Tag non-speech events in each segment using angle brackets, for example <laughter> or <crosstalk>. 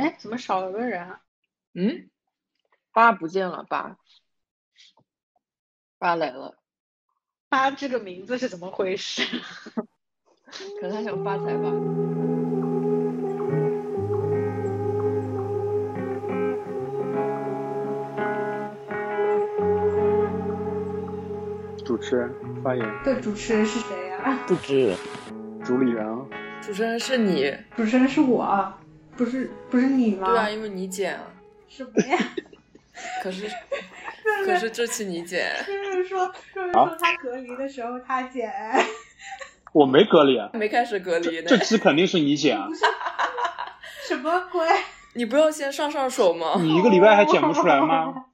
哎，怎么少了个人啊？嗯，八不见了，八，八来了，八这个名字是怎么回事？<laughs> 可能他想发财吧。主持人发言，对，主持人是谁呀、<laughs> 不知。主理人啊，主持人是你，主持人是我啊，不是不是你吗？对啊，因为你剪啊。什么呀？<laughs> 可是，<laughs> 可是这次你剪，就是说，就是说他隔离的时候他剪，<laughs> 我没隔离啊，没开始隔离呢这。期肯定是你剪啊，什么鬼？你不要先上上手吗？你一个礼拜还剪不出来吗？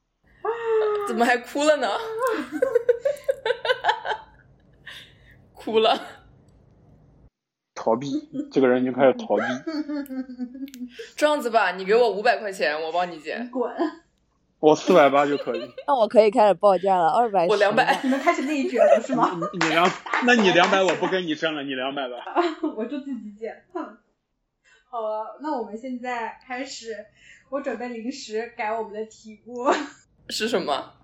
怎么还哭了呢？哭了。逃避，这个人已经开始逃避。<laughs> 这样子吧，你给我五百块钱，我帮你剪。滚！我四百八就可以，<laughs> 那我可以开始报价了，二百我200你们开始内卷了是吗？<laughs> 你你两，那你两百我不跟你争了，你两百吧。我就自己剪。哼好了，那我们现在开始，我准备临时改我们的题目，是什么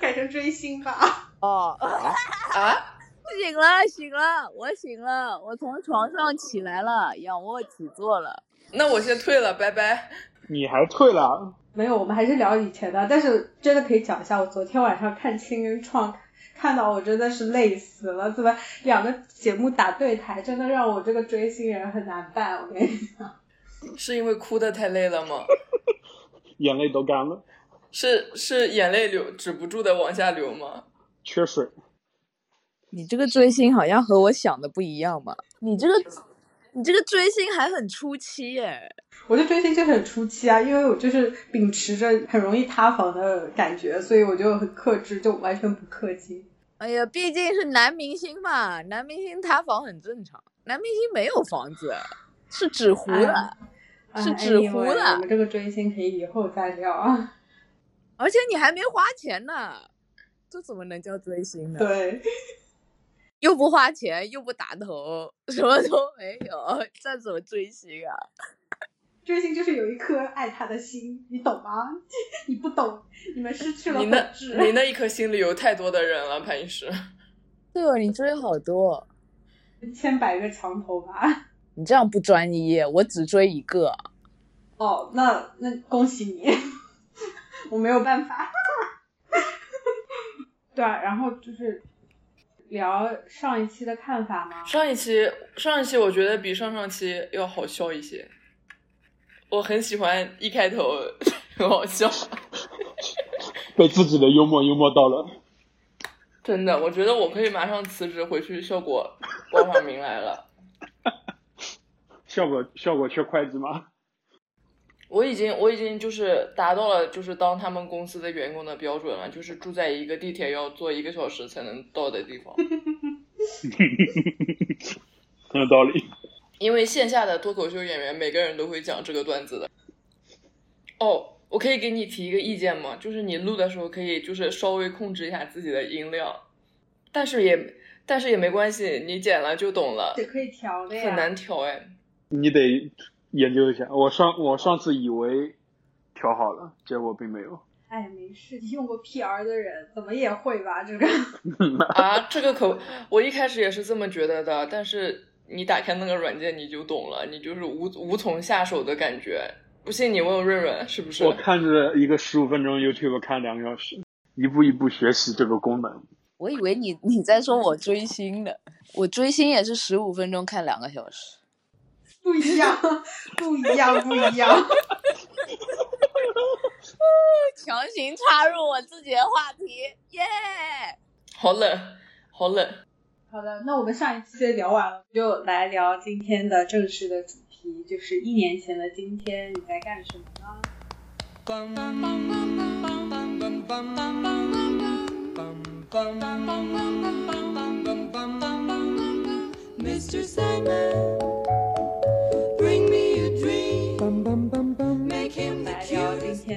改成追星吧。哦，啊？醒了醒了，我醒了，我从床上起来了，仰卧起坐了。那我先退了，拜拜。你还退了？没有，我们还是聊以前的，但是真的可以讲一下，我昨天晚上看《青人创》，看到我真的是累死了，怎么两个节目打对台，真的让我这个追星人很难办，我跟你讲。<laughs> 是因为哭的太累了吗？<laughs> 眼泪都干了，是是眼泪流止不住的往下流吗？缺水。你这个追星好像和我想的不一样嘛？你这个，你这个追星还很初期耶。我就追星就很初期啊，因为我就是秉持着很容易塌房的感觉，所以我就很克制，就完全不氪金。哎呀，毕竟是男明星嘛，男明星塌房很正常。男明星没有房子，是纸糊的，哎是纸糊的我们这个追星可以以后再聊啊。而且你还没花钱呢，这怎么能叫追星呢？对，又不花钱，又不打头，<laughs> 什么都没有，这怎么追星啊？追星就是有一颗爱他的心，你懂吗？<laughs> 你不懂，你们失去了你那。你那 <laughs> 一颗心里有太多的人了，潘医师。对哦，你追好多，千百个墙头吧。你这样不专一，我只追一个。哦，那那恭喜你，我没有办法。对啊，然后就是聊上一期的看法吗？上一期上一期我觉得比上上期要好笑一些，我很喜欢一开头 <laughs> 很好笑，被自己的幽默幽默到了。真的，我觉得我可以马上辞职回去效果报上名来了。<laughs> 效果效果缺会计吗？我已经我已经就是达到了就是当他们公司的员工的标准了，就是住在一个地铁要坐一个小时才能到的地方。<laughs> 很有道理。因为线下的脱口秀演员每个人都会讲这个段子的。哦，我可以给你提一个意见吗？就是你录的时候可以就是稍微控制一下自己的音量，但是也但是也没关系，你剪了就懂了，这可以调的呀。很难调哎。你得研究一下。我上我上次以为调好了，结果并没有。哎，没事，用过 PR 的人怎么也会吧？这个 <laughs> 啊，这个可我一开始也是这么觉得的，但是你打开那个软件你就懂了，你就是无无从下手的感觉。不信你问问润润是不是？我看着一个十五分钟 YouTube 看两个小时，一步一步学习这个功能。我以为你你在说我追星的，我追星也是十五分钟看两个小时。不一样，不一样，不一样。<laughs> 强行插入我自己的话题，耶、好冷，好冷。好的，那我们上一期聊完了，就来聊今天的正式的主题，就是一年前的今天你在干什么呢？Mr. Sandman,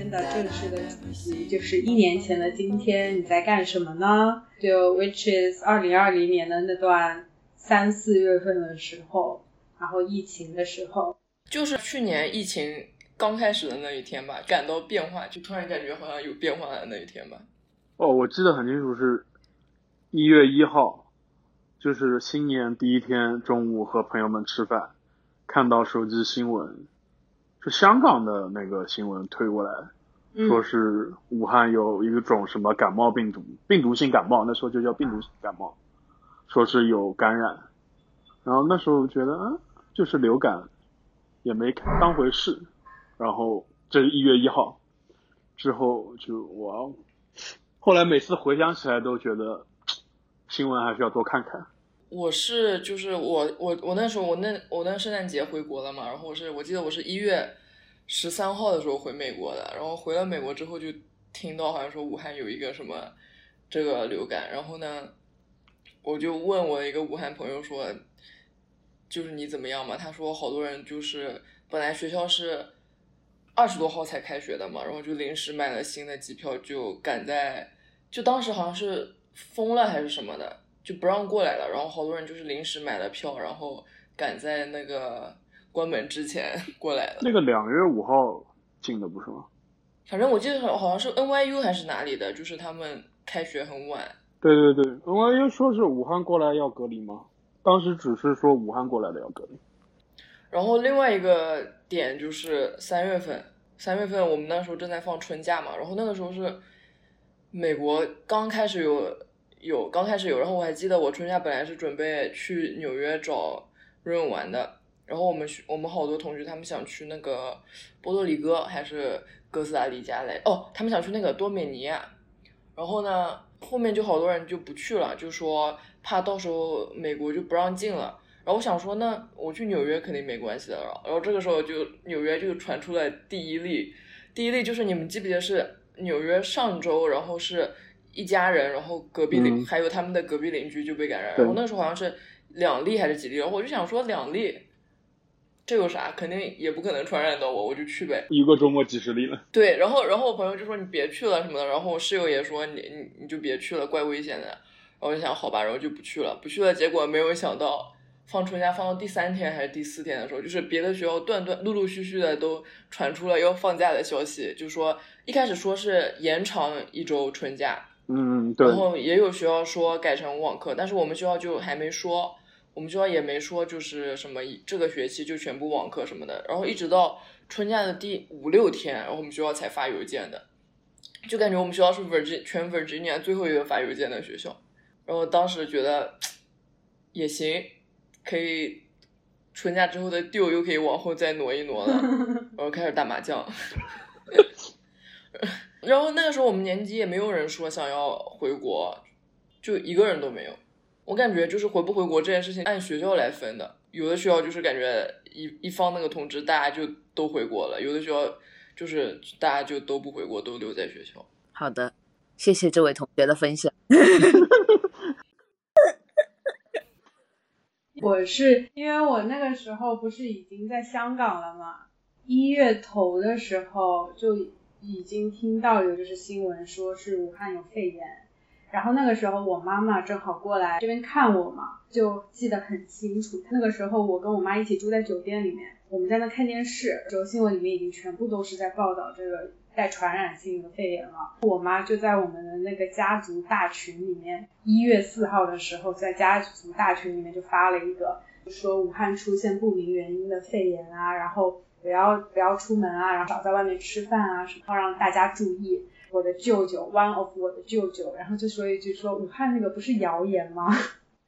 天的正式的主题，就是一年前的今天你在干什么呢？就 which is 二零二零年的那段三四月份的时候，然后疫情的时候，就是去年疫情刚开始的那一天吧，感到变化，就突然感觉好像有变化的那一天吧。哦，我记得很清楚，是一月一号，就是新年第一天中午和朋友们吃饭，看到手机新闻，是香港的那个新闻推过来，嗯说是武汉有一种什么感冒病毒，病毒性感冒，那时候就叫病毒性感冒，说是有感染，然后那时候觉得啊，就是流感，也没当回事，然后这是一月一号，之后就哇哦，后来每次回想起来都觉得新闻还是要多看看。我是就是我我我那时候我那我那圣诞节回国了嘛，然后我是我记得我是一月十三号的时候回美国的，然后回了美国之后就听到好像说武汉有一个什么这个流感，然后呢我就问我一个武汉朋友说，就是你怎么样嘛？他说好多人就是本来学校是二十多号才开学的嘛，然后就临时买了新的机票，就赶在就当时好像是封了还是什么的，就不让过来了。然后好多人就是临时买了票，然后赶在那个关门之前 <laughs> 过来的。那个两月五号进的不是吗？反正我记得好好像是 NYU 还是哪里的，就是他们开学很晚。对对对，NYU 说是武汉过来要隔离吗？当时只是说武汉过来的要隔离。然后另外一个点就是三月份，三月份我们那时候正在放春假嘛，然后那个时候是美国刚开始有有刚开始有，然后我还记得我春假本来是准备去纽约找润润玩的，然后我们学我们好多同学他们想去那个波多黎各还是哥斯达黎加来，哦，他们想去那个多美尼亚，然后呢后面就好多人就不去了，就说怕到时候美国就不让进了。然后我想说，那我去纽约肯定没关系的了。然后这个时候就纽约就传出了第一例，第一例就是你们记不记得是纽约上周，然后是一家人，然后隔壁邻、嗯还有他们的隔壁邻居就被感染，对然后那时候好像是两例还是几例，然后我就想说两例，这有啥？肯定也不可能传染到我，我就去呗。一个周末几十例了。对，然后然后我朋友就说你别去了什么的，然后我室友也说你你你就别去了，怪危险的。然后我就想好吧，然后就不去了，不去了。结果没有想到，放春假放到第三天还是第四天的时候，就是别的学校断断陆陆续续的都传出了要放假的消息，就说一开始说是延长一周春假，嗯，对然，后也有学校说改成网课，但是我们学校就还没说，我们学校也没说就是什么这个学期就全部网课什么的，然后一直到春假的第五六天，然后我们学校才发邮件的，就感觉我们学校是 Virgin 全 Virginia 最后一个发邮件的学校，然后当时觉得也行，可以春假之后的 due 又可以往后再挪一挪了，<laughs> 然后开始打麻将。<laughs> 然后那个时候我们年级也没有人说想要回国，就一个人都没有。我感觉就是回不回国这件事情按学校来分的，有的学校就是感觉一一方那个通知，大家就都回国了；有的学校就是大家就都不回国，都留在学校。好的，谢谢这位同学的分享。<laughs> 我是因为我那个时候不是已经在香港了嘛，一月头的时候就已经听到有就是新闻说是武汉有肺炎，然后那个时候我妈妈正好过来这边看我嘛，就记得很清楚。那个时候我跟我妈一起住在酒店里面，我们在那看电视，时候新闻里面已经全部都是在报道这个带传染性的肺炎了。我妈就在我们的那个家族大群里面，一月四号的时候在家族大群里面就发了一个，说武汉出现不明原因的肺炎啊，然后不要不要出门啊，然后少在外面吃饭啊，什么要让大家注意。我的舅舅，one of 我的舅舅，然后就说一句说武汉那个不是谣言吗？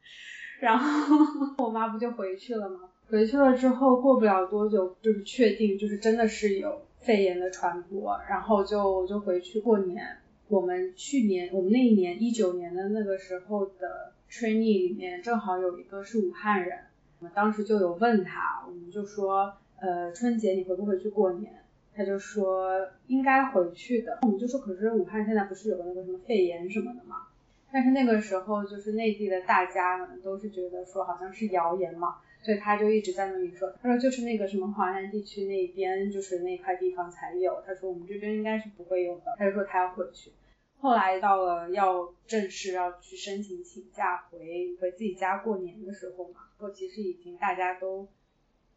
<laughs> 然后我妈不就回去了吗？回去了之后，过不了多久，就是确定就是真的是有肺炎的传播，然后就就回去过年。我们去年我们那一年一九年的那个时候的 training 里面，正好有一个是武汉人，我们当时就有问他，我们就说，呃，春节你回不回去过年？他就说应该回去的。我们就说，可是武汉现在不是有个那个什么肺炎什么的吗？但是那个时候就是内地的大家，都是觉得说好像是谣言嘛，所以他就一直在那里说，他说就是那个什么华南地区那边，就是那块地方才有，他说我们这边应该是不会有的，他就说他要回去。后来到了要正式要去申请请假回回自己家过年的时候嘛，其实已经大家都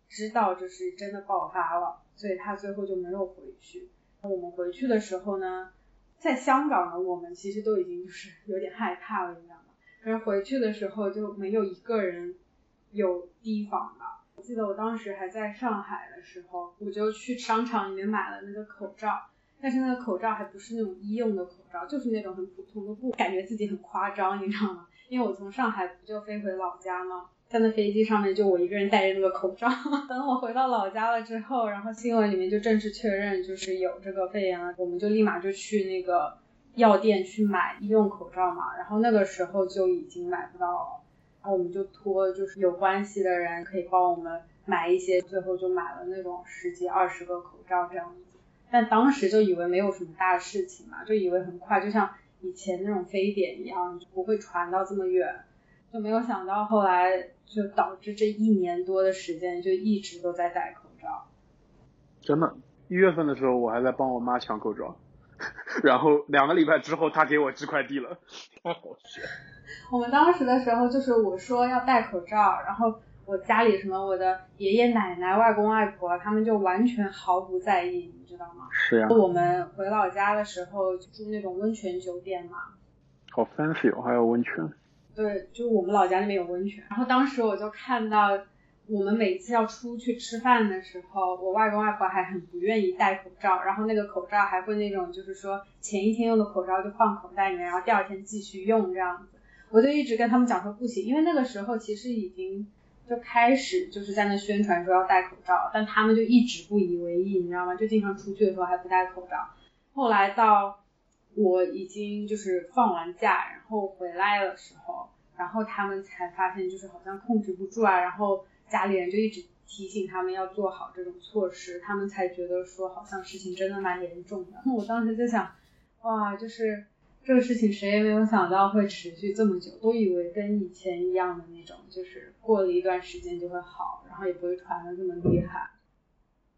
知道就是真的爆发了，所以他最后就没有回去。我们回去的时候呢，在香港呢，我们其实都已经就是有点害怕了，你知道吗？可是回去的时候就没有一个人有提防的。我记得我当时还在上海的时候，我就去商场里面买了那个口罩，但是那个口罩还不是那种医用的口罩，就是那种很普通的布，感觉自己很夸张，你知道吗？因为我从上海不就飞回老家吗？在那飞机上面就我一个人戴着那个口罩。<laughs> 等我回到老家了之后，然后新闻里面就正式确认就是有这个肺炎了，我们就立马就去那个药店去买医用口罩嘛。然后那个时候就已经买不到了，然后我们就托就是有关系的人可以帮我们买一些，最后就买了那种十几二十个口罩这样子。但当时就以为没有什么大事情嘛，就以为很快，就像以前那种非典一样，就不会传到这么远。就没有想到后来就导致这一年多的时间就一直都在戴口罩。真的，一月份的时候我还在帮我妈抢口罩，然后两个礼拜之后她给我寄快递了，太 <laughs> 好笑。我们当时的时候就是我说要戴口罩，然后我家里什么我的爷爷奶奶、外公外婆他们就完全毫不在意，你知道吗？是呀，我们回老家的时候住那种温泉酒店嘛，好 fancy 哦，还有温泉。对，就我们老家那边有温泉。然后当时我就看到，我们每次要出去吃饭的时候，我外公外婆还很不愿意戴口罩，然后那个口罩还会那种，就是说前一天用的口罩就放口袋里面，然后第二天继续用这样子。我就一直跟他们讲说不行，因为那个时候其实已经就开始就是在那宣传说要戴口罩，但他们就一直不以为意，你知道吗？就经常出去的时候还不戴口罩。后来到我已经就是放完假，然后回来的时候，然后他们才发现就是好像控制不住啊，然后家里人就一直提醒他们要做好这种措施，他们才觉得说好像事情真的蛮严重的。<laughs> 我当时就想，哇，就是这个事情谁也没有想到会持续这么久，都以为跟以前一样的那种，就是过了一段时间就会好，然后也不会传的这么厉害。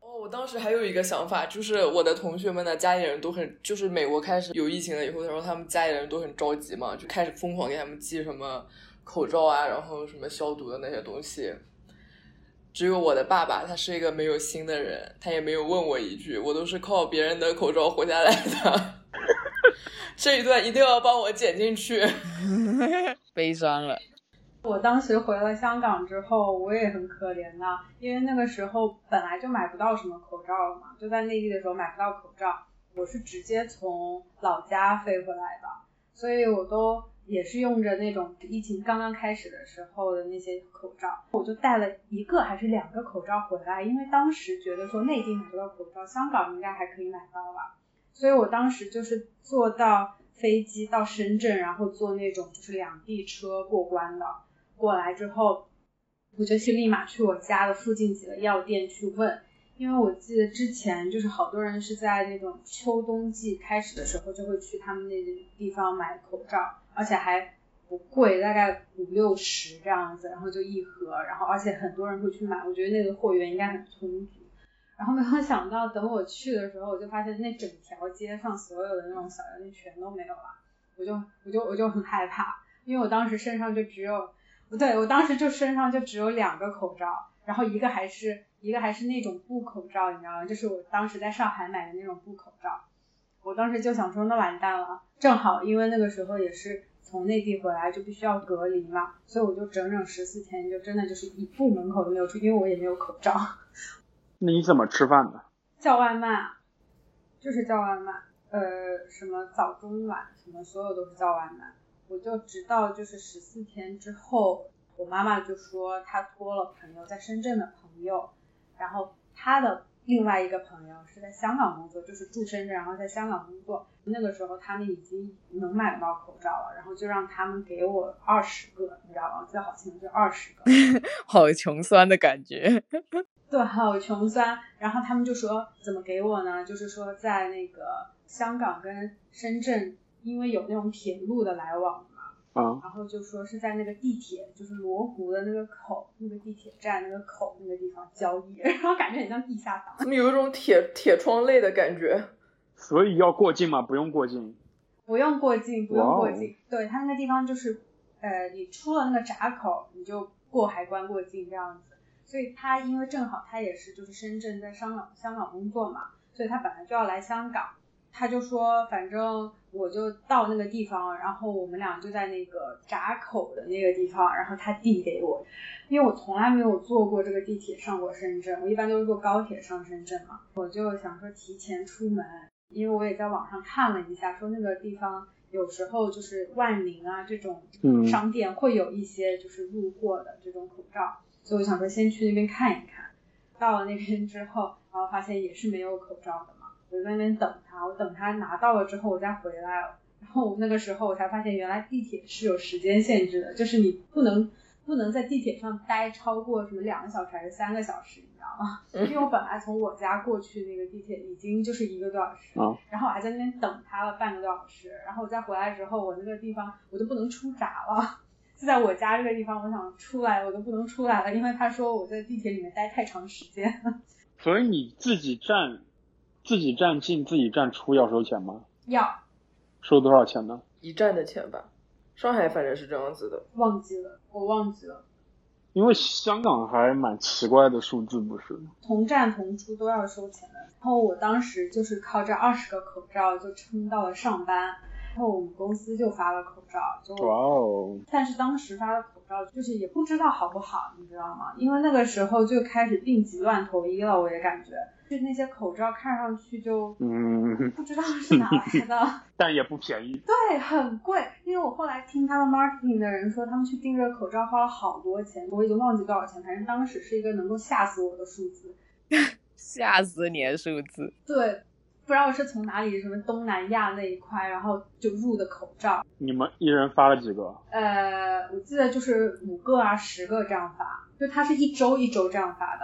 哦，我当时还有一个想法，就是我的同学们的家里人都很，就是美国开始有疫情了以后，然后他们家里人都很着急嘛，就开始疯狂给他们寄什么口罩啊，然后什么消毒的那些东西。只有我的爸爸，他是一个没有心的人，他也没有问我一句，我都是靠别人的口罩活下来的。<laughs> 这一段一定要帮我剪进去。<laughs> 悲伤了。我当时回了香港之后，我也很可怜呐，因为那个时候本来就买不到什么口罩了嘛，就在内地的时候买不到口罩，我是直接从老家飞回来的，所以我都也是用着那种疫情刚刚开始的时候的那些口罩，我就带了一个还是两个口罩回来，因为当时觉得说内地买不到口罩，香港应该还可以买到吧，所以我当时就是坐到飞机到深圳，然后坐那种就是两地车过关的。过来之后，我就去立马去我家的附近几个药店去问，因为我记得之前就是好多人是在那种秋冬季开始的时候就会去他们那个地方买口罩，而且还不贵，大概五六十这样子，然后就一盒，然后而且很多人会去买，我觉得那个货源应该很充足。然后没有想到，等我去的时候，我就发现那整条街上所有的那种小药店全都没有了，我就我就我就很害怕，因为我当时身上就只有。不对，我当时就身上就只有两个口罩，然后一个还是一个还是那种布口罩，你知道吗？就是我当时在上海买的那种布口罩。我当时就想说，那完蛋了，正好因为那个时候也是从内地回来，就必须要隔离嘛，所以我就整整十四天，就真的就是一步门口都没有出，因为我也没有口罩。<laughs> 那你怎么吃饭的？叫外卖，就是叫外卖，呃，什么早中晚什么，所有都是叫外卖。我就直到就是十四天之后，我妈妈就说她托了朋友在深圳的朋友，然后她的另外一个朋友是在香港工作，就是住深圳，然后在香港工作。那个时候他们已经能买到口罩了，然后就让他们给我二十个，你知道吗？最好清楚，就二十个。<laughs> 好穷酸的感觉。<laughs> 对，好穷酸。然后他们就说怎么给我呢？就是说在那个香港跟深圳。因为有那种铁路的来往嘛，啊，然后就说是在那个地铁，就是罗湖的那个口，那个地铁站那个口那个地方交易，然后感觉很像地下党，怎么有一种铁铁窗泪的感觉？所以要过境吗？不用过境，不用过境，不用过境。对他那个地方就是，呃，你出了那个闸口，你就过海关过境这样子。所以他因为正好他也是就是深圳在香港香港工作嘛，所以他本来就要来香港，他就说反正我就到那个地方，然后我们俩就在那个闸口的那个地方，然后他递给我，因为我从来没有坐过这个地铁上过深圳，我一般都是坐高铁上深圳嘛，我就想说提前出门，因为我也在网上看了一下，说那个地方有时候就是万宁啊这种嗯。商店会有一些就是入货的这种口罩，所以我想说先去那边看一看。到了那边之后，然后发现也是没有口罩的嘛，我就在那边等他，我等他拿到了之后我再回来。然后那个时候我才发现，原来地铁是有时间限制的，就是你不能不能在地铁上待超过什么两个小时还是三个小时，你知道吗？因为我本来从我家过去那个地铁已经就是一个多小时，啊然后我还在那边等他了半个多小时，然后我再回来之后，我那个地方我就不能出闸了。<laughs> 就在我家这个地方，我想出来我都不能出来了，因为他说我在地铁里面待太长时间了。所以你自己站，自己站进自己站出要收钱吗？要收多少钱呢？一站的钱吧。上海反正是这样子的，忘记了，我忘记了，因为香港还蛮奇怪的数字，不是？同站同出都要收钱的。然后我当时就是靠这二十个口罩就撑到了上班，然后我们公司就发了口罩，就哇哦，但是当时发的口罩就是也不知道好不好，你知道吗？因为那个时候就开始病急乱投医了，我也感觉，就那些口罩看上去就嗯，不知道是哪来的，<laughs> 但也不便宜。对，很贵。因为我后来听他们 marketing 的人说，他们去订这个口罩花了好多钱，我已经忘记多少钱，反正当时是一个能够吓死我的数字。<laughs> 吓死你的数字！对，不知道是从哪里，什么东南亚那一块，然后就入的口罩。你们一人发了几个？呃，我记得就是五个啊、十个这样发，就它是一周一周这样发的，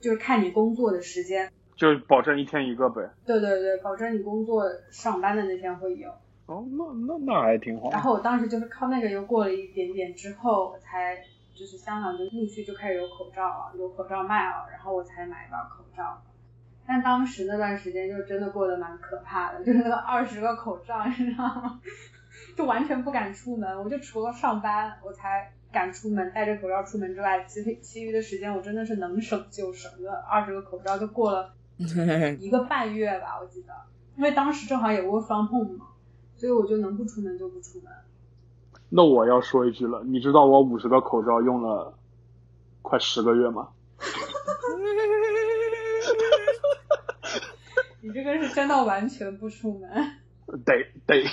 就是看你工作的时间。就是保证一天一个呗。对对对，保证你工作上班的那天会有。哦，那那那还挺好。然后我当时就是靠那个又过了一点点之后，我才就是香港就陆续就开始有口罩了，有口罩卖了，然后我才买到口罩。但当时那段时间就真的过得蛮可怕的，就是那个二十个口罩，你知道吗？就完全不敢出门，我就除了上班我才敢出门，戴着口罩出门之外，其其余的时间我真的是能省就省，那二十个口罩就过了 <laughs> 一个半月吧，我记得，因为当时正好也 work from home 嘛，所以我就能不出门就不出门。那我要说一句了，你知道我五十个口罩用了快十个月吗？<laughs> 你这个是真的完全不出门。得得，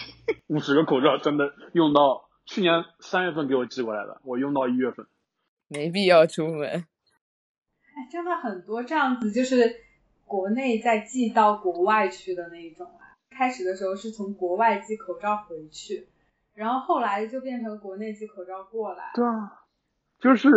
五十个口罩真的用到去年三月份给我寄过来的，我用到一月份。没必要出门。哎，真的很多这样子，就是国内再寄到国外去的那一种啊。开始的时候是从国外寄口罩回去，然后后来就变成国内寄口罩过来。对啊，就是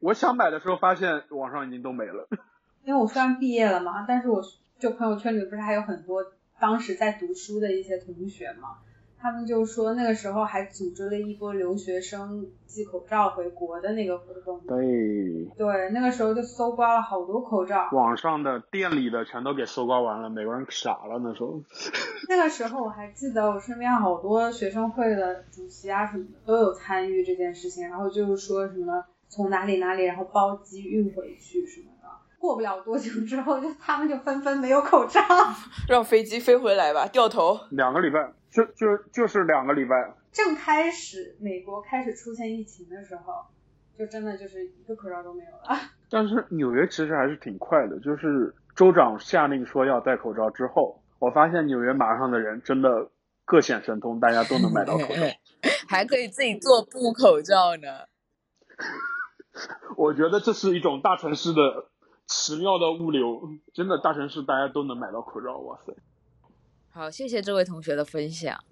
我想买的时候发现网上已经都没了。<laughs> 因为我虽然毕业了嘛，但是我就朋友圈里不是还有很多当时在读书的一些同学嘛，他们就说那个时候还组织了一波留学生寄口罩回国的那个活动。对，对，那个时候就搜刮了好多口罩。网上的、店里的全都给搜刮完了，美国人傻了那时候。那个时候我还记得我身边好多学生会的主席啊什么的都有参与这件事情，然后就是说什么从哪里哪里然后包机运回去什么的。过不了多久之后，就他们就纷纷没有口罩。<laughs> 让飞机飞回来吧，掉头。两个礼拜，就就就是两个礼拜。正开始美国开始出现疫情的时候，就真的就是一个口罩都没有了。<laughs> 但是纽约其实还是挺快的，就是州长下令说要戴口罩之后，我发现纽约马上的人真的各显神通，大家都能买到口罩。<laughs> 还可以自己做布口罩呢。我觉得这是一种大城市的奇妙的物流，真的大城市大家都能买到口罩，哇塞！好，谢谢这位同学的分享。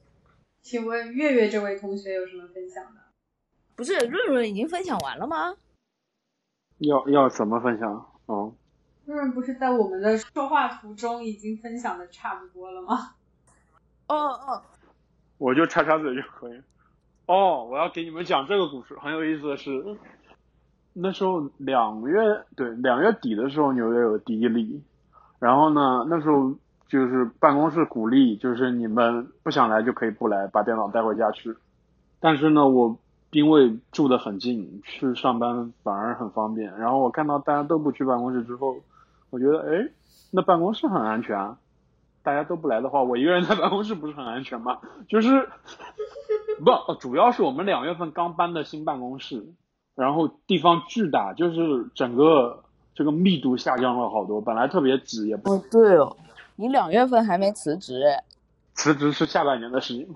请问月月这位同学有什么分享的？不是润润已经分享完了吗？要要怎么分享？哦，润润不是在我们的说话途中已经分享的差不多了吗？哦哦，我就插插嘴就可以。哦，我要给你们讲这个故事，很有意思的是，那时候两月对两月底的时候，纽约有第一例，然后呢，那时候就是办公室鼓励，就是你们不想来就可以不来，把电脑带回家去。但是呢，我因为住得很近，去上班反而很方便。然后我看到大家都不去办公室之后，我觉得哎，那办公室很安全啊。大家都不来的话，我一个人在办公室不是很安全吗？就是 <laughs> 不，主要是我们两月份刚搬的新办公室，然后地方巨大，就是整个这个密度下降了好多。本来特别挤，也不哦，对哦，你两月份还没辞职哎，辞职是下半年的事情。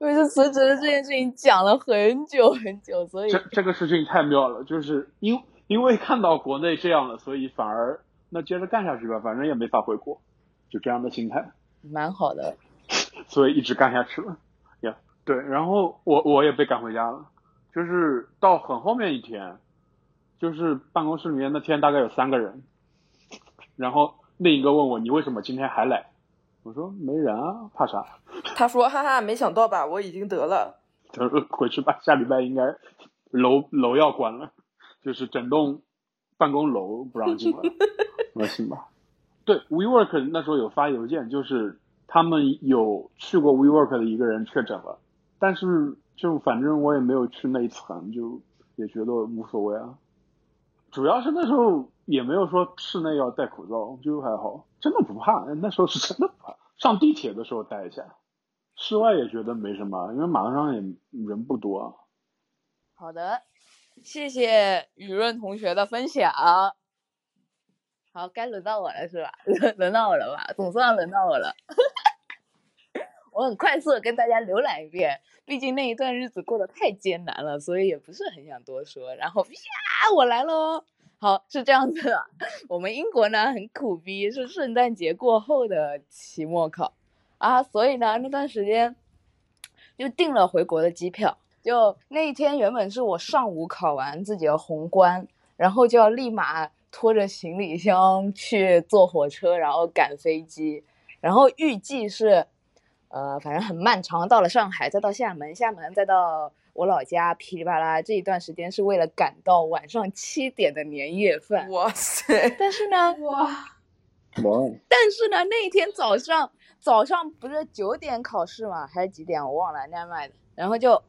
因为这辞职的这件事情讲了很久很久，所以这这个事情太妙了，就是因因为看到国内这样了，所以反而那接着干下去吧，反正也没法回国，就这样的心态，蛮好的。<laughs> 所以一直干下去了。呀、对，然后我我也被赶回家了，就是到很后面一天，就是办公室里面那天大概有三个人，然后另一个问我你为什么今天还来？我说没人啊，怕啥？<laughs> 他说：“哈哈，没想到吧，我已经得了。他说回去吧，下礼拜应该楼楼要关了，就是整栋办公楼不让进了。我说行吧。<laughs> 对，WeWork 那时候有发邮件，就是他们有去过 WeWork 的一个人确诊了，但是就反正我也没有去那一层，就也觉得无所谓啊。主要是那时候也没有说室内要戴口罩，就还好，真的不怕。那时候是真的不怕，上地铁的时候戴一下，室外也觉得没什么，因为马路上也人不多啊。好的，谢谢雨润同学的分享。好，该轮到我了是吧？轮 <laughs> 轮到我了吧？总算轮到我了。我很快速的跟大家浏览一遍，毕竟那一段日子过得太艰难了，所以也不是很想多说。然后呀，我来喽！好，是这样子的，我们英国呢很苦逼，是圣诞节过后的期末考啊，所以呢那段时间就订了回国的机票。就那一天原本是我上午考完自己的宏观，然后就要立马拖着行李箱去坐火车，然后赶飞机，然后预计是，呃，反正很漫长，到了上海，再到厦门，厦门再到我老家噼里啪啦，这一段时间是为了赶到晚上七点的年夜”饭。哇塞！但是呢，哇，哇，但是呢，那一天早上早上不是九点考试嘛？还是几点？我忘了，那样卖的。然后就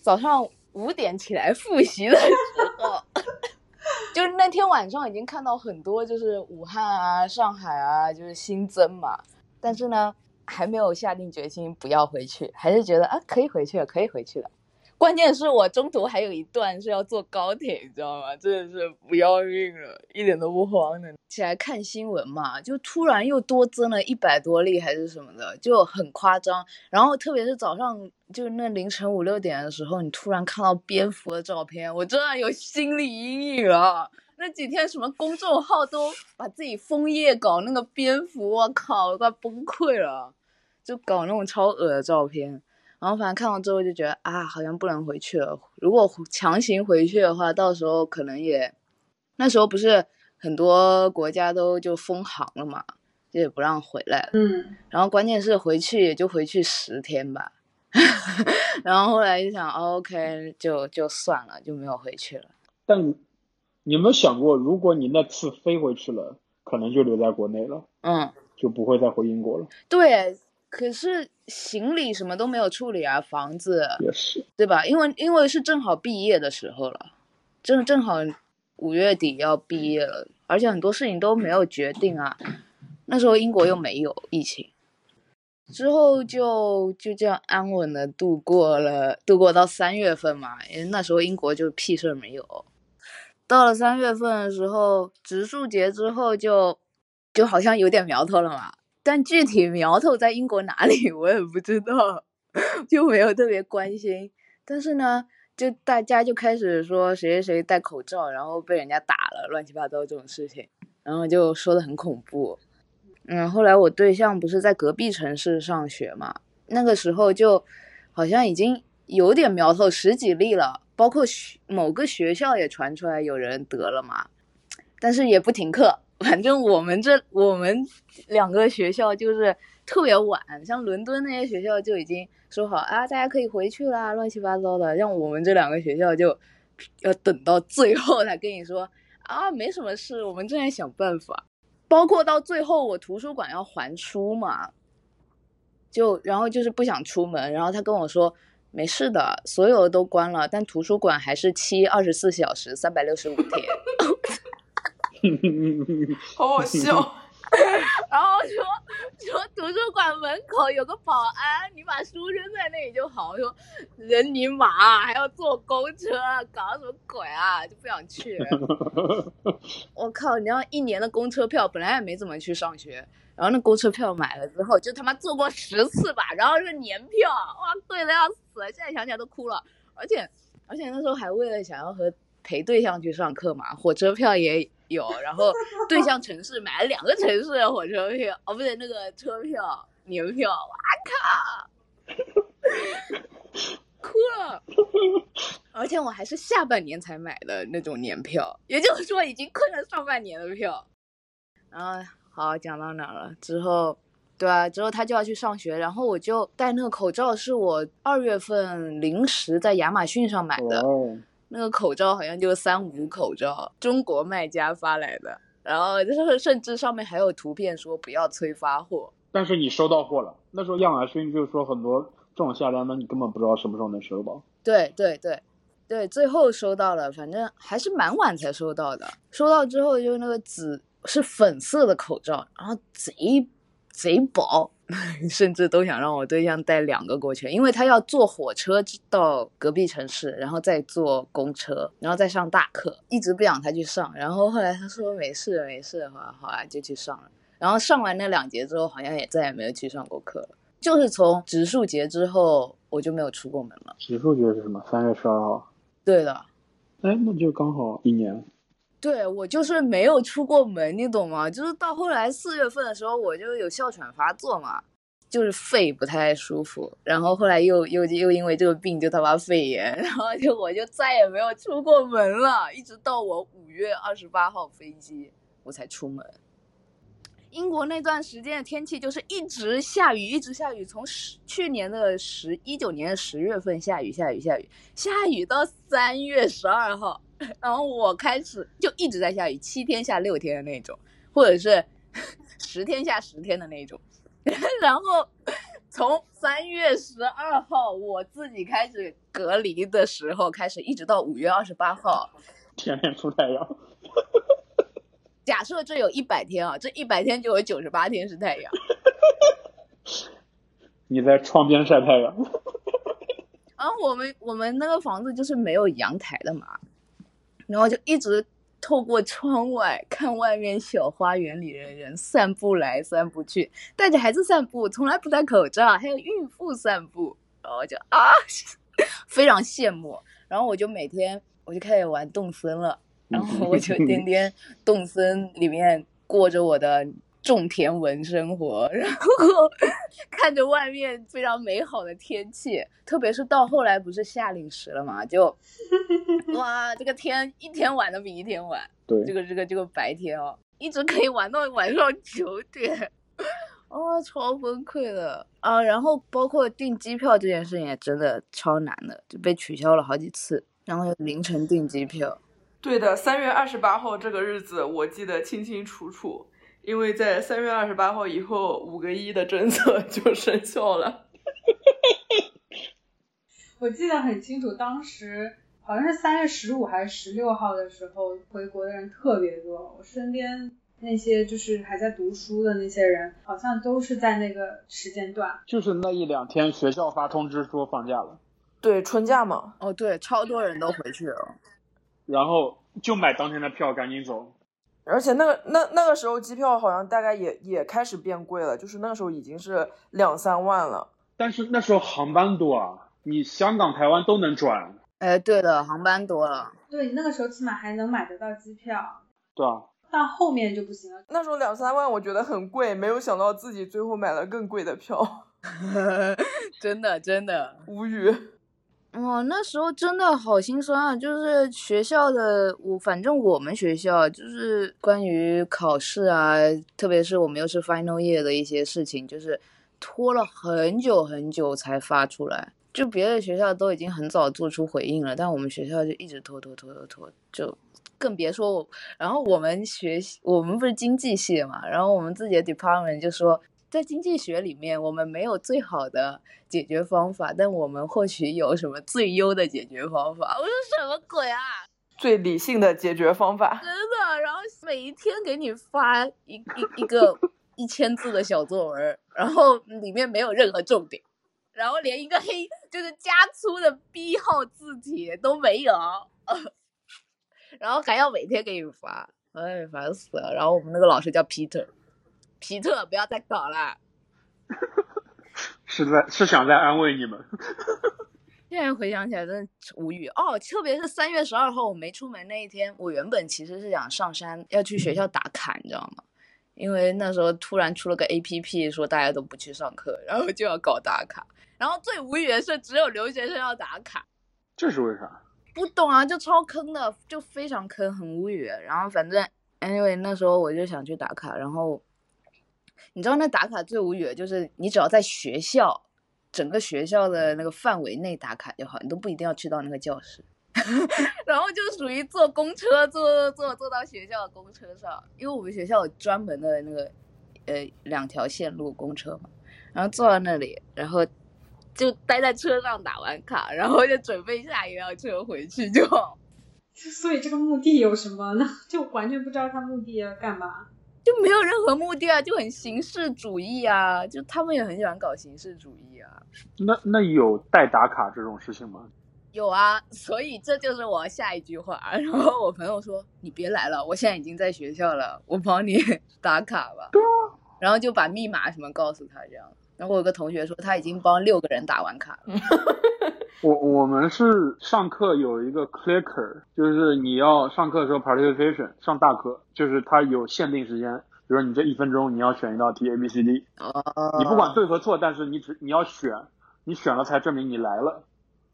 早上五点起来复习的时候，<laughs> 就是那天晚上已经看到很多，就是武汉啊、上海啊，就是新增嘛。但是呢，还没有下定决心不要回去，还是觉得啊可以回去了，可以回去了。关键是我中途还有一段是要坐高铁，你知道吗？真的是不要命了，一点都不慌的。起来看新闻嘛，就突然又多增了一百多例还是什么的，就很夸张。然后特别是早上，就那凌晨五六点的时候，你突然看到蝙蝠的照片，我真的有心理阴影啊！那几天什么公众号都把自己枫叶搞那个蝙蝠，我靠，我快崩溃了，就搞那种超恶的照片。然后反正看完之后就觉得啊，好像不能回去了。如果强行回去的话，到时候可能也，那时候不是很多国家都就封航了嘛，就也不让回来了。嗯，然后关键是回去也就回去十天吧，<laughs> 然后后来就想、哦、，OK，就就算了，就没有回去了。但你有没有想过，如果你那次飞回去了，可能就留在国内了，嗯，就不会再回英国了。对，可是行李什么都没有处理啊，房子也是，对吧？因为因为是正好毕业的时候了，正正好五月底要毕业了，而且很多事情都没有决定啊。那时候英国又没有疫情，之后就就这样安稳的度过了，度过到三月份嘛，因为那时候英国就屁事儿没有。到了三月份的时候，植树节之后就就好像有点苗头了嘛，但具体苗头在英国哪里 <laughs> 我也不知道，<laughs> 就没有特别关心。但是呢，就大家就开始说谁谁谁戴口罩，然后被人家打了，乱七八糟这种事情，然后就说的很恐怖。嗯，后来我对象不是在隔壁城市上学嘛，那个时候就好像已经有点苗头，十几例了，包括学某个学校也传出来有人得了嘛，但是也不停课。<laughs> 反正我们这我们两个学校就是特别晚，像伦敦那些学校就已经说好啊，大家可以回去啦，乱七八糟的。像我们这两个学校就要等到最后才跟你说啊，没什么事，我们正在想办法。包括到最后我图书馆要还书嘛，就然后就是不想出门，然后他跟我说没事的，所有的都关了，但图书馆还是七二十四小时，三百六十五天。<laughs> 好好笑。然后说说图书馆门口有个保安，你把书扔在那里就好。说人你马还要坐公车，搞什么鬼啊？就不想去。<laughs> 我靠！你知道一年的公车票本来也没怎么去上学，然后那公车票买了之后，就他妈坐过十次吧，然后是年票，哇，贵的要死！现在想起来都哭了。而且而且那时候还为了想要和陪对象去上课嘛，火车票也有，然后对象城市买了两个城市的火车票，哦不对，那个车票年票，哇靠，哭了。而且我还是下半年才买的那种年票，也就是说已经亏了上半年的票。然后好讲到哪了？之后对啊，之后他就要去上学，然后我就戴那个口罩，是我二月份临时在亚马逊上买的。那个口罩好像就是三无口罩，中国卖家发来的，然后就是 <laughs> 甚至上面还有图片说不要催发货。但是你收到货了，那时候亚马逊就是说很多这种下单的，你根本不知道什么时候能收到。对对对对，最后收到了，反正还是蛮晚才收到的。收到之后就是那个紫是粉色的口罩，然后贼贼薄，<laughs> 甚至都想让我对象带两个过去，因为他要坐火车到隔壁城市，然后再坐公车，然后再上大课，一直不想他去上。然后后来他说没事没事，好啊好啊就去上了。然后上完那两节之后，好像也再也没有去上过课了。就是从植树节之后，我就没有出过门了。植树节是什么？三月十二号。对的，哎，那就刚好一年。对我就是没有出过门，你懂吗？就是到后来四月份的时候，我就有哮喘发作嘛，就是肺不太舒服，然后后来又又又因为这个病就他妈肺炎，<laughs> 然后就我就再也没有出过门了，一直到我五月二十八号飞机我才出门。英国那段时间的天气就是一直下雨，一直下雨，从十去年的十一九年的十月份下雨下雨下雨下雨到三月十二号，然后我开始就一直在下雨，七天下六天的那种，或者是 <laughs> 十天下十天的那种。<laughs> 然后从三月十二号我自己开始隔离的时候开始，一直到五月二十八号，<laughs> 天天出太阳。假设这有一百天啊，这一百天就有九十八天是太阳。你在窗边晒太阳。然后我们我们那个房子就是没有阳台的嘛，然后就一直透过窗外看外面小花园里的人散步来散步去，带着孩子散步，从来不戴口罩，还有孕妇散步，然后就啊，<laughs> 非常羡慕。然后我就每天我就开始玩动森了，然后我就天天动森里面过着我的种田文生活，然后 <laughs> 看着外面非常美好的天气，特别是到后来不是夏令时了嘛，就 <laughs> 哇，这个天一天晚都比一天晚，对，这个这个这个白天哦，一直可以玩到晚上九点，哦，超崩溃的啊！然后包括订机票这件事情也真的超难的，就被取消了好几次，然后凌晨订机票。对的，三月二十八号这个日子我记得清清楚楚，因为在三月二十八号以后，五个一的政策 <laughs> 就生效了。<laughs> 我记得很清楚，当时好像是三月十五还是十六号的时候，回国的人特别多。我身边那些就是还在读书的那些人，好像都是在那个时间段。就是那一两天，学校发通知说放假了，对，春假嘛，哦，对，超多人都回去了。然后就买当天的票，赶紧走。而且那个那那个时候机票好像大概也也开始变贵了，就是那个时候已经是两三万了。但是那时候航班多啊，你香港、台湾都能转，哎，对的，航班多了。对，那个时候起码还能买得到机票，对啊？到后面就不行了。那时候两三万我觉得很贵，没有想到自己最后买了更贵的票，<laughs> 真的真的，无语。哦，那时候真的好心酸啊！就是学校的，我反正我们学校就是关于考试啊，特别是我们又是 final year 的一些事情，就是拖了很久很久才发出来。就别的学校都已经很早做出回应了，但我们学校就一直拖拖拖拖拖，就更别说我。然后我们学，我们不是经济系的嘛，然后我们自己的 department 就说在经济学里面，我们没有最好的解决方法，但我们或许有什么最优的解决方法。我说什么鬼啊！最理性的解决方法。真的，然后每一天给你发一一一个一千字的小作文，然后里面没有任何重点，然后连一个黑就是加粗的 B 号字体都没有，<laughs> 然后还要每天给你发，哎，烦死了。然后我们那个老师叫 Peter，皮特不要再搞了。<laughs> 是在是想在安慰你们。<laughs> 现在回想起来真的无语哦，特别是三月十二号我没出门那一天，我原本其实是想上山要去学校打卡，你知道吗？因为那时候突然出了个 A P P 说大家都不去上课，然后就要搞打卡。然后最无语的是只有留学生要打卡，这是为啥？不懂啊，就超坑的，就非常坑，很无语。然后反正 anyway 那时候我就想去打卡，然后你知道那打卡最无语的就是你只要在学校。整个学校的那个范围内打卡就好，你都不一定要去到那个教室，<laughs> 然后就属于坐公车坐坐坐到学校的公车上，因为我们学校有专门的那个呃两条线路公车嘛，然后坐到那里，然后就待在车上打完卡，然后就准备下一辆车回去就。所以这个目的有什么呢？就完全不知道他目的要干嘛。就没有任何目的啊，就很形式主义啊，就他们也很喜欢搞形式主义啊。那那有代打卡这种事情吗？有啊，所以这就是我下一句话。<laughs> 然后我朋友说：“你别来了，我现在已经在学校了，我帮你 <laughs> 打卡吧。”对啊。然后就把密码什么告诉他这样。然后我有个同学说他已经帮六个人打完卡了。<laughs> 我我们是上课有一个 clicker，就是你要上课的时候 participation 上大课，就是它有限定时间，比如说你这一分钟你要选一道题 A B C D，哦，你不管对和错，但是你只你要选，你选了才证明你来了。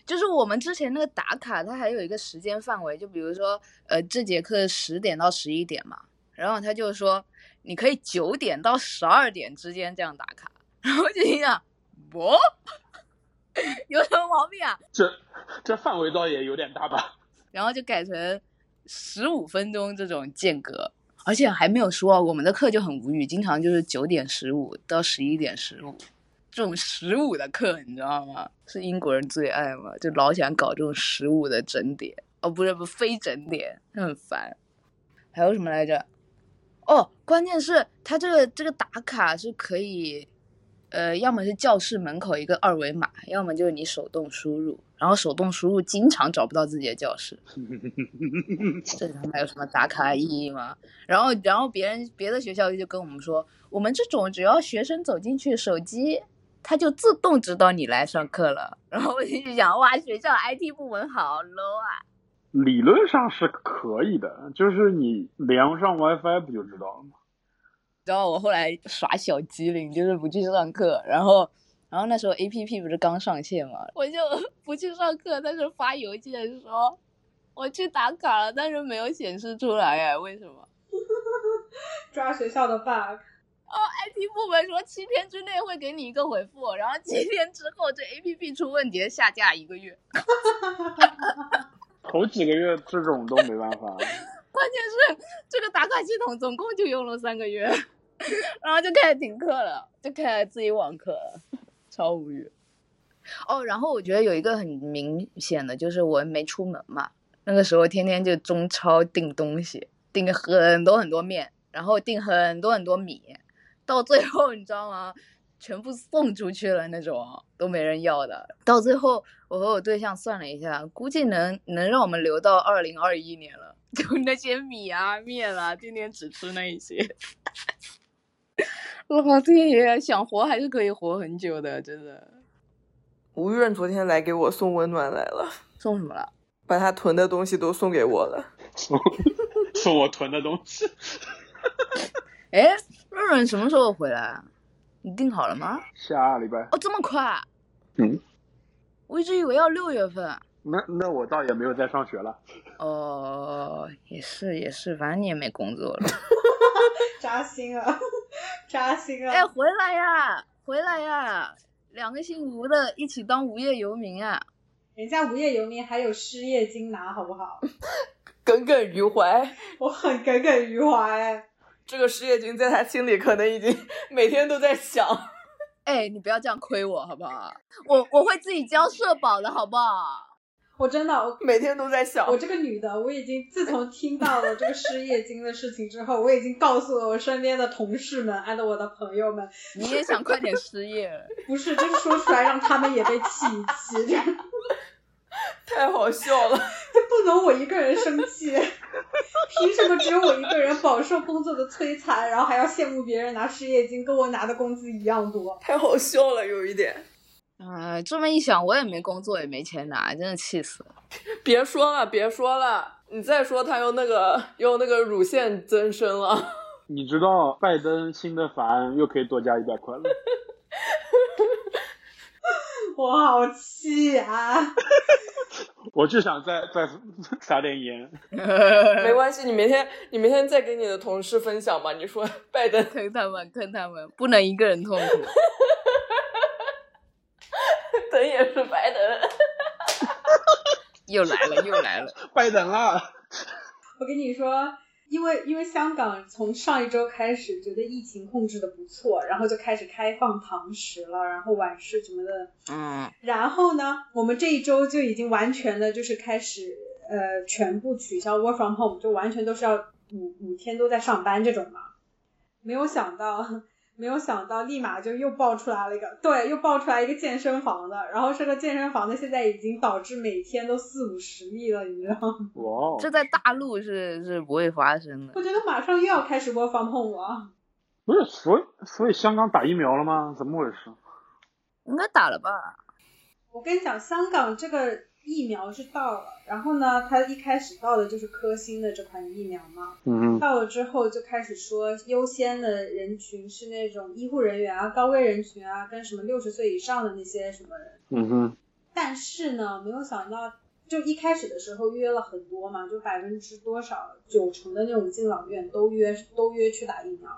就是我们之前那个打卡，它还有一个时间范围，就比如说呃这节课十点到十一点嘛，然后他就说你可以九点到十二点之间这样打卡，<laughs> 然后就心想我。<laughs> 有什么毛病啊？这这范围倒也有点大吧。<laughs> 然后就改成十五分钟这种间隔，而且还没有说我们的课就很无语，经常就是九点十五到十一点十五这种十五的课，你知道吗？是英国人最爱嘛，就老想搞这种十五的整点。哦，不是不非整点，很烦。还有什么来着？哦，关键是他这个这个打卡是可以。呃，要么是教室门口一个二维码，要么就是你手动输入，然后手动输入经常找不到自己的教室，<laughs> 这他妈有什么打卡意义吗？然后，然后别人别的学校就跟我们说，我们这种只要学生走进去，手机它就自动知道你来上课了。然后我就想，哇，学校 IT 部门好 low 啊！理论上是可以的，就是你连上 WiFi 不就知道了吗？然后我后来耍小机灵，就是不去上课，然后，然后那时候 A P P 不是刚上线嘛，我就不去上课，但是发邮件说我去打卡了，但是没有显示出来哎，为什么？<laughs> 抓学校的 bug。哦，I T 部门说七天之内会给你一个回复，然后七天之后这 A P P 出问题，下架一个月。头几个月这种都没办法。关键是这个打卡系统总共就用了三个月，然后就开始停课了，就开始自己网课了，超无语。哦，然后我觉得有一个很明显的就是我没出门嘛，那个时候天天就中超订东西，订很多很多面，然后订很多很多米，到最后你知道吗？全部送出去了那种，都没人要的。到最后，我和我对象算了一下，估计能能让我们留到二零二一年了。就那些米啊面啊，天天只吃那一些。<laughs> 老天爷，想活还是可以活很久的，真的。吴润昨天来给我送温暖来了，送什么了？把他囤的东西都送给我了。送 <laughs> 送我囤的东西。<laughs> 哎，润润什么时候回来？你定好了吗？下礼拜。哦，这么快？嗯。我一直以为要六月份。那那我倒也没有在上学了。哦，也是也是，反正你也没工作了。扎心啊，<laughs> 扎心啊！哎，回来呀，回来呀！两个姓吴的一起当无业游民啊！人家无业游民还有失业金拿，好不好？<laughs> 耿耿于怀。<laughs> 我很耿耿于怀。这个失业金在他心里可能已经每天都在想。哎，你不要这样亏我好不好？我我会自己交社保的好不好？我真的，我每天都在想，我这个女的，我已经自从听到了这个失业金的事情之后，我已经告诉了我身边的同事们，还有我的朋友们，你也想快点失业？<laughs> 不是，就是说出来让他们也被气一气，这 <laughs> 太好笑了。<laughs> 不能我一个人生气，凭什么只有我一个人饱受工作的摧残，然后还要羡慕别人拿失业金，跟我拿的工资一样多？太好笑了，有一点。哎，这么一想，我也没工作，也没钱拿，真的气死了。<laughs> 别说了，别说了，你再说他又那个又那个乳腺增生了。<laughs> 你知道拜登新的法案又可以多加一百块了？<laughs> 我好气啊！我就想再再撒点盐。没关系，你明天你明天再跟你的同事分享吧。你说拜登坑他们，坑他们，不能一个人痛苦。<laughs> 等也是白等。又来了，又来了，<laughs> 拜登了。我跟你说，因为因为香港从上一周开始觉得疫情控制的不错，然后就开始开放堂食了，然后晚市什么的。嗯。然后呢，我们这一周就已经完全的就是开始呃全部取消 work from home，就完全都是要五五天都在上班这种嘛。没有想到。没有想到，立马就又爆出来了一个，对，又爆出来一个健身房的，然后这个健身房的现在已经导致每天都四五十例了，你知道吗？<laughs> 哇，这在大陆是是不会发生的。我觉得马上又要开始播放碰我。不是，所以所以香港打疫苗了吗？怎么回事？应该打了吧？我跟你讲，香港这个。疫苗是到了，然后呢，他一开始到的就是科兴的这款疫苗嘛。嗯。到了之后就开始说，优先的人群是那种医护人员啊、高危人群啊，跟什么六十岁以上的那些什么人。嗯哼。但是呢，没有想到，就一开始的时候约了很多嘛，就百分之多少九成的那种敬老院都约都约去打疫苗。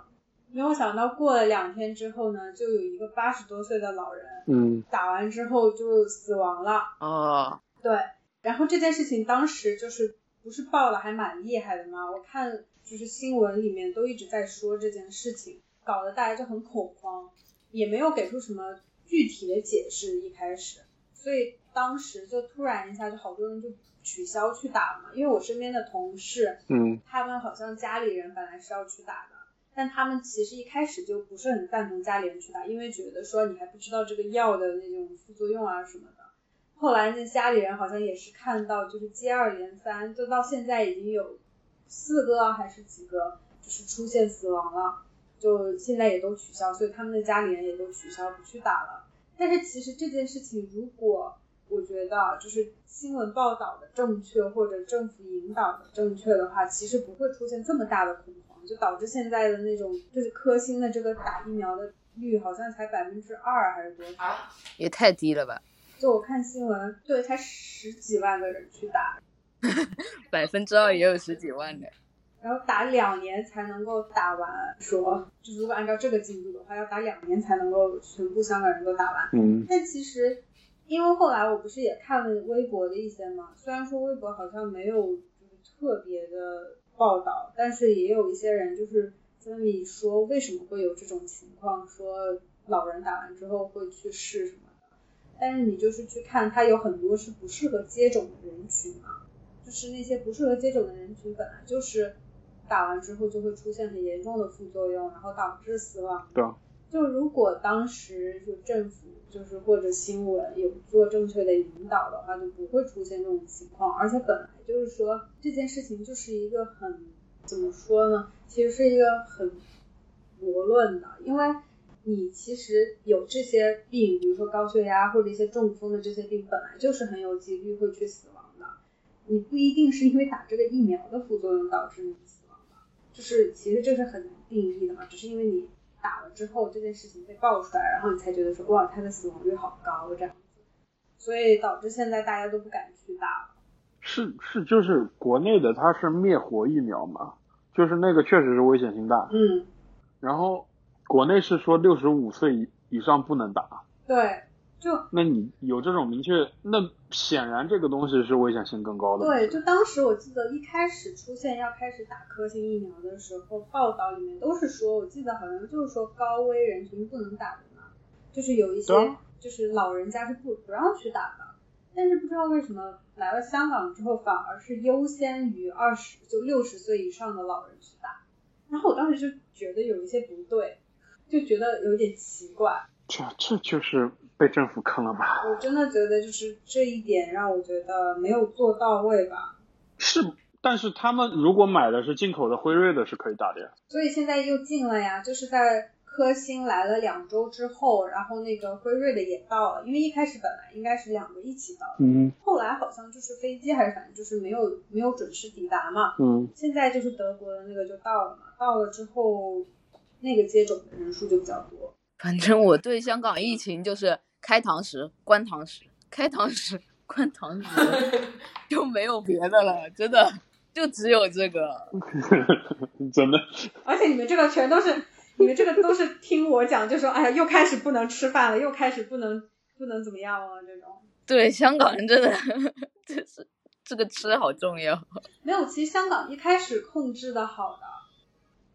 没有想到过了两天之后呢，就有一个八十多岁的老人，嗯，打完之后就死亡了。哦。对，然后这件事情当时就是不是爆了还蛮厉害的嘛？我看就是新闻里面都一直在说这件事情，搞得大家就很恐慌，也没有给出什么具体的解释一开始，所以当时就突然一下就好多人就取消去打了嘛。因为我身边的同事，嗯，他们好像家里人本来是要去打的，但他们其实一开始就不是很赞同家里人去打，因为觉得说你还不知道这个药的那种副作用啊什么的。后来那家里人好像也是看到，就是接二连三，就到现在已经有四个还是几个，就是出现死亡了，就现在也都取消，所以他们的家里人也都取消不去打了。但是其实这件事情，如果我觉得就是新闻报道的正确，或者政府引导的正确的话，其实不会出现这么大的恐慌，就导致现在的那种就是科兴的这个打疫苗的率好像才百分之二还是多少？也太低了吧。就我看新闻，对，才十几万个人去打，百分之二也有十几万的，然后打两年才能够打完，说就如果按照这个进度的话，要打两年才能够全部香港人都打完。嗯。但其实，因为后来我不是也看了微博的一些嘛，虽然说微博好像没有就是特别的报道，但是也有一些人就是专门说为什么会有这种情况，说老人打完之后会去世什么。但是你就是去看，它有很多是不适合接种的人群嘛，就是那些不适合接种的人群，本来就是打完之后就会出现很严重的副作用，然后导致死亡。对。就如果当时就政府就是或者新闻有做正确的引导的话，就不会出现这种情况。而且本来就是说这件事情就是一个很怎么说呢，其实是一个很悖论的，因为。你其实有这些病，比如说高血压或者一些中风的这些病，本来就是很有几率会去死亡的。你不一定是因为打这个疫苗的副作用导致你死亡的，就是其实这是很难定义的嘛。只是因为你打了之后这件事情被爆出来，然后你才觉得说哇，它的死亡率好高这样子，所以导致现在大家都不敢去打了。是是，就是国内的它是灭活疫苗嘛，就是那个确实是危险性大。嗯。然后。国内是说六十五岁以以上不能打，对，就那你有这种明确，那显然这个东西是危险性更高的。对，就当时我记得一开始出现要开始打科兴疫苗的时候，报道里面都是说，我记得好像就是说高危人群不能打的嘛，就是有一些就是老人家是不不让去打的，但是不知道为什么来了香港之后，反而是优先于二十就六十岁以上的老人去打，然后我当时就觉得有一些不对，就觉得有点奇怪。这这就是被政府坑了吧？我真的觉得就是这一点让我觉得没有做到位吧。是，但是他们如果买的是进口的辉瑞的，是可以打的呀。所以现在又进了呀，就是在科兴来了两周之后，然后那个辉瑞的也到了，因为一开始本来应该是两个一起到的，嗯后来好像就是飞机还是反正就是没有没有准时抵达嘛，嗯，现在就是德国的那个就到了嘛，到了之后那个接种的人数就比较多。反正我对香港疫情就是开堂时关堂时，开堂时关堂时，<laughs> 就没有别的了，真的就只有这个。<laughs> 真的，而且你们这个全都是，你们这个都是听我讲，就说哎呀又开始不能吃饭了，又开始不能不能怎么样了这种。对香港人真的，<laughs> 这是这个吃好重要。没有，其实香港一开始控制的好的，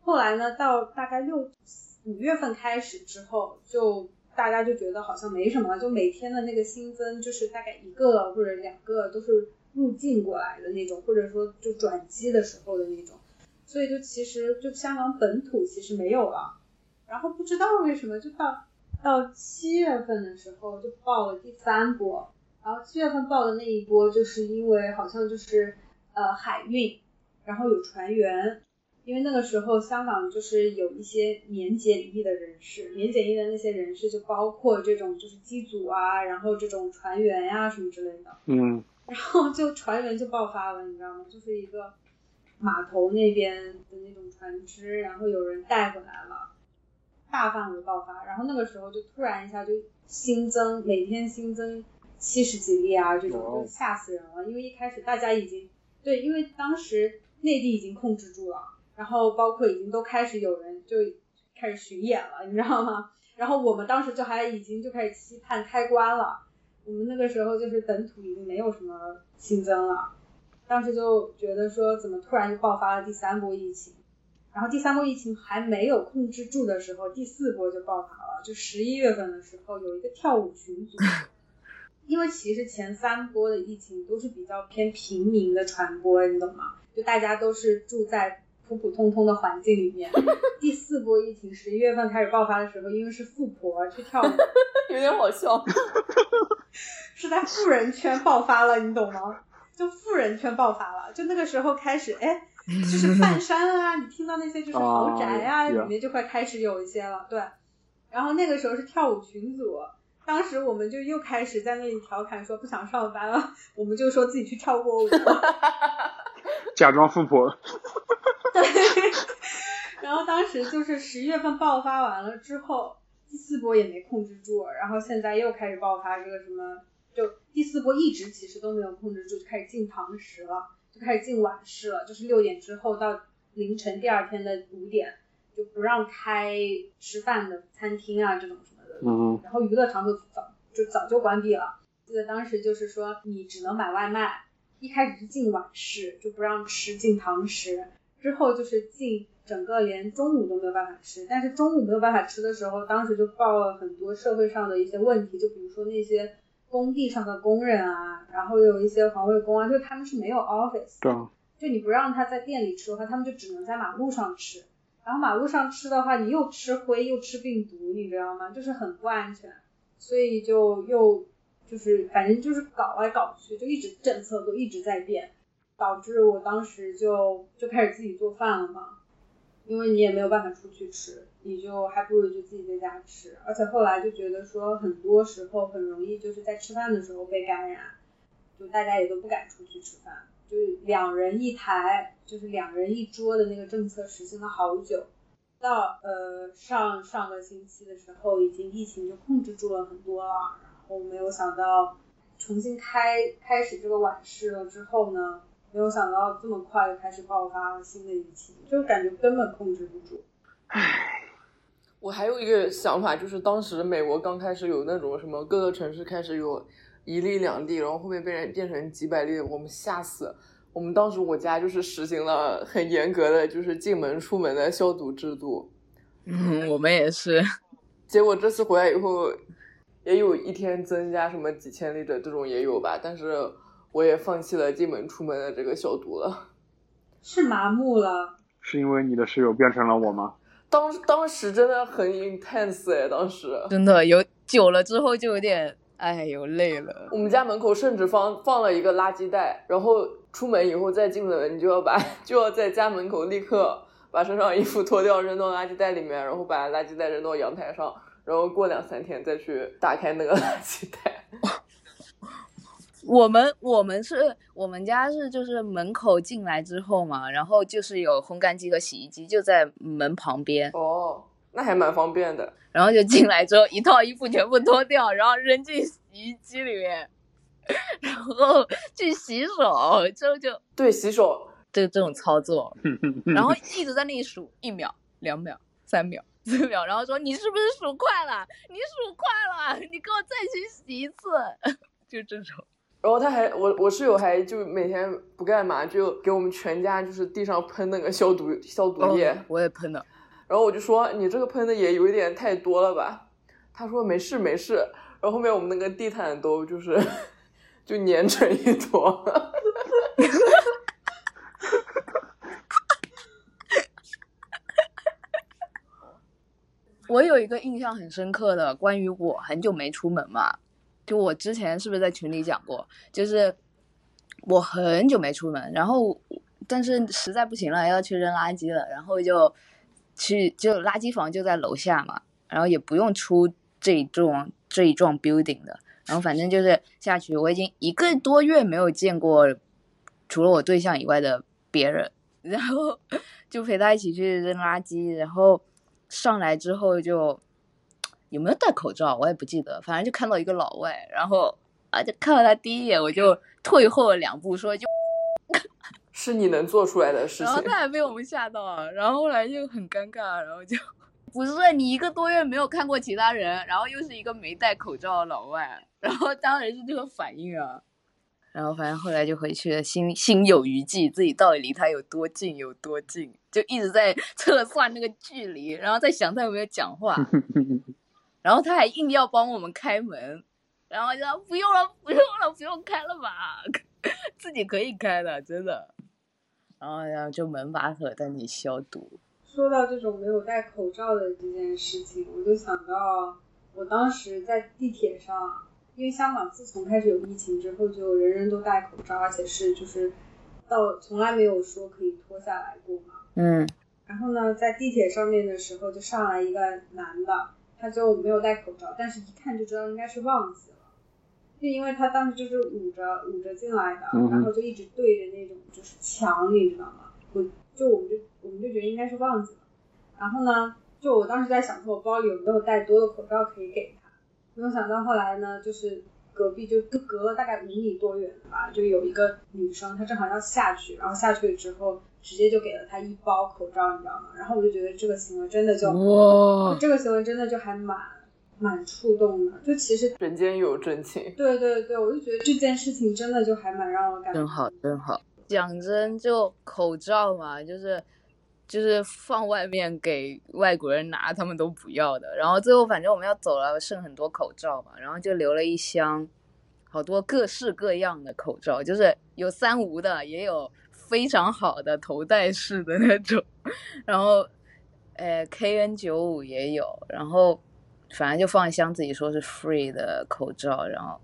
后来呢，到大概六五月份开始之后，就大家就觉得好像没什么了，就每天的那个新增就是大概一个或者两个都是入境过来的那种，或者说就转机的时候的那种，所以就其实就香港本土其实没有了，然后不知道为什么就到到七月份的时候就爆了第三波，然后七月份爆的那一波就是因为好像就是呃海运，然后有船员，因为那个时候香港就是有一些免检疫的人士，免检疫的那些人士就包括这种就是机组啊，然后这种船员呀、什么之类的，嗯。<laughs> 然后就船员就爆发了，你知道吗？就是一个码头那边的那种船只，然后有人带回来了，大范围爆发，然后那个时候就突然一下就新增，每天新增七十几例啊，这种哦。就吓死人了，因为一开始大家已经对，因为当时内地已经控制住了，然后包括已经都开始有人就开始巡演了，你知道吗？然后我们当时就还已经就开始期盼开关了。我们那个时候就是本土已经没有什么新增了，当时就觉得说怎么突然就爆发了第三波疫情，然后第三波疫情还没有控制住的时候，第四波就爆发了，就十一月份的时候有一个跳舞群组，<laughs> 因为其实前三波的疫情都是比较偏平民的传播，你懂吗？就大家都是住在普普通通的环境里面。第四波疫情十一月份开始爆发的时候，因为是富婆去跳舞，<laughs> 有点好笑。<laughs> 是在富人圈爆发了，你懂吗？就富人圈爆发了，就那个时候开始，哎，就是 <laughs> 半山啊，你听到那些就是豪宅啊，啊里面就会开始有一些了，对。然后那个时候是跳舞群组，当时我们就又开始在那里调侃说不想上班了，我们就说自己去跳过舞。<laughs> 假装富婆，<laughs> 对，然后当时就是十一月份爆发完了之后，第四波也没控制住，然后现在又开始爆发这个什么，就第四波一直其实都没有控制住，就开始进堂食了，就开始进晚市了，就是六点之后到凌晨第二天的五点就不让开吃饭的餐厅啊这种什么的，嗯。然后娱乐场所早就早就关闭了。记得当时就是说你只能买外卖，一开始是进晚市，就不让吃进堂食，之后就是进整个连中午都没有办法吃，但是中午没有办法吃的时候，当时就爆了很多社会上的一些问题，就比如说那些工地上的工人啊，然后有一些环卫工啊，就他们是没有 office，对啊，就你不让他在店里吃的话，他们就只能在马路上吃。然后马路上吃的话，你又吃灰又吃病毒，你知道吗？就是很不安全，所以就又就是反正就是搞来搞去，就一直政策都一直在变，导致我当时就就开始自己做饭了嘛，因为你也没有办法出去吃，你就还不如就自己在家吃，而且后来就觉得说很多时候很容易就是在吃饭的时候被感染，就大家也都不敢出去吃饭。就两人一台，就是两人一桌的那个政策实行了好久，到呃上上个星期的时候，已经疫情就控制住了很多了，后没有想到重新开开始这个晚市了之后呢，没有想到这么快就开始爆发了新的疫情，就感觉根本控制不住。唉我还有一个想法，就是当时美国刚开始有那种什么各个城市开始有一例两例，然后后面被人变成几百例，我们吓死。我们当时我家就是实行了很严格的，就是进门出门的消毒制度。嗯，<laughs> 我们也是。结果这次回来以后，也有一天增加什么几千例的这种也有吧，但是我也放弃了进门出门的这个消毒了。<laughs> 是麻木了。是因为你的室友变成了我吗？当当时真的很 intense 哎，当时真的有久了之后就有点哎呦累了。我们家门口甚至放放了一个垃圾袋，然后出门以后再进门，你就要把 <laughs> 就要在家门口立刻把身上衣服脱掉扔到垃圾袋里面，然后把垃圾袋扔到阳台上，然后过两三天再去打开那个垃圾袋。<laughs> 我们我们是我们家是就是门口进来之后嘛，然后就是有烘干机和洗衣机就在门旁边，哦，那还蛮方便的。然后就进来之后一套衣服全部脱掉，然后扔进洗衣机里面，然后去洗手，之后就对，洗手这这种操作，<laughs> 然后一直在那里数一秒、两秒、三秒、四秒，然后说你是不是数快了？你数快了，你给我再去洗一次，<laughs> 就这种。然后他还我我室友还就每天不干嘛，就给我们全家就是地上喷那个消毒消毒液。哦我也喷了。然后我就说你这个喷的也有一点太多了吧？他说没事没事。然后后面我们那个地毯都就是 <laughs> 就粘成一坨。<laughs> 我有一个印象很深刻的，关于我很久没出门嘛，就我之前是不是在群里讲过，就是我很久没出门，然后但是实在不行了要去扔垃圾了，然后就去就垃圾房就在楼下嘛，然后也不用出这一幢这一幢 building 的，然后反正就是下去，我已经一个多月没有见过除了我对象以外的别人，然后就陪他一起去扔垃圾，然后。上来之后就有没有戴口罩，我也不记得，反正就看到一个老外，然后啊，就看到他第一眼，我就退后了两步，说就，<laughs> 是你能做出来的事情。然后他还被我们吓到了，然后后来就很尴尬，然后就不是你一个多月没有看过其他人，然后又是一个没戴口罩的老外，然后当然是这个反应啊。然后反正后来就回去了，心心有余悸，自己到底离他有多近有多近，就一直在 <laughs> 测算那个距离，然后在想他有没有讲话，<laughs> 然后他还硬要帮我们开门，然后就说不用了，不用了，不用开了吧，<laughs> 自己可以开的，真的。然后然后就门把手在那里消毒。说到这种没有戴口罩的这件事情，我就想到我当时在地铁上。因为香港自从开始有疫情之后，就人人都戴口罩，而且是就是到从来没有说可以脱下来过嘛。嗯。然后呢，在地铁上面的时候，就上来一个男的，他就没有戴口罩，但是一看就知道应该是忘记了，就因为他当时就是捂着捂着进来的，然后就一直对着那种就是墙，你知道吗？我就我们就我们就觉得应该是忘记了。然后呢，就我当时在想说，我包里有没有带多的口罩可以给他。没有想到后来呢，就是隔壁就隔隔了大概五米多远吧，就有一个女生，她正好要下去，然后下去之后直接就给了她一包口罩，你知道吗？然后我就觉得这个行为真的就哇，这个行为真的就还蛮蛮触动的，就其实人间有真情。对对对，我就觉得这件事情真的就还蛮让我感真好真好。讲真，就口罩嘛，就是。就是放外面给外国人拿，他们都不要的。然后最后反正我们要走了，剩很多口罩嘛，然后就留了一箱，好多各式各样的口罩，就是有三无的，也有非常好的头戴式的那种，<laughs> 然后，呃，KN 九五也有，然后反正就放一箱自己说是 free 的口罩，然后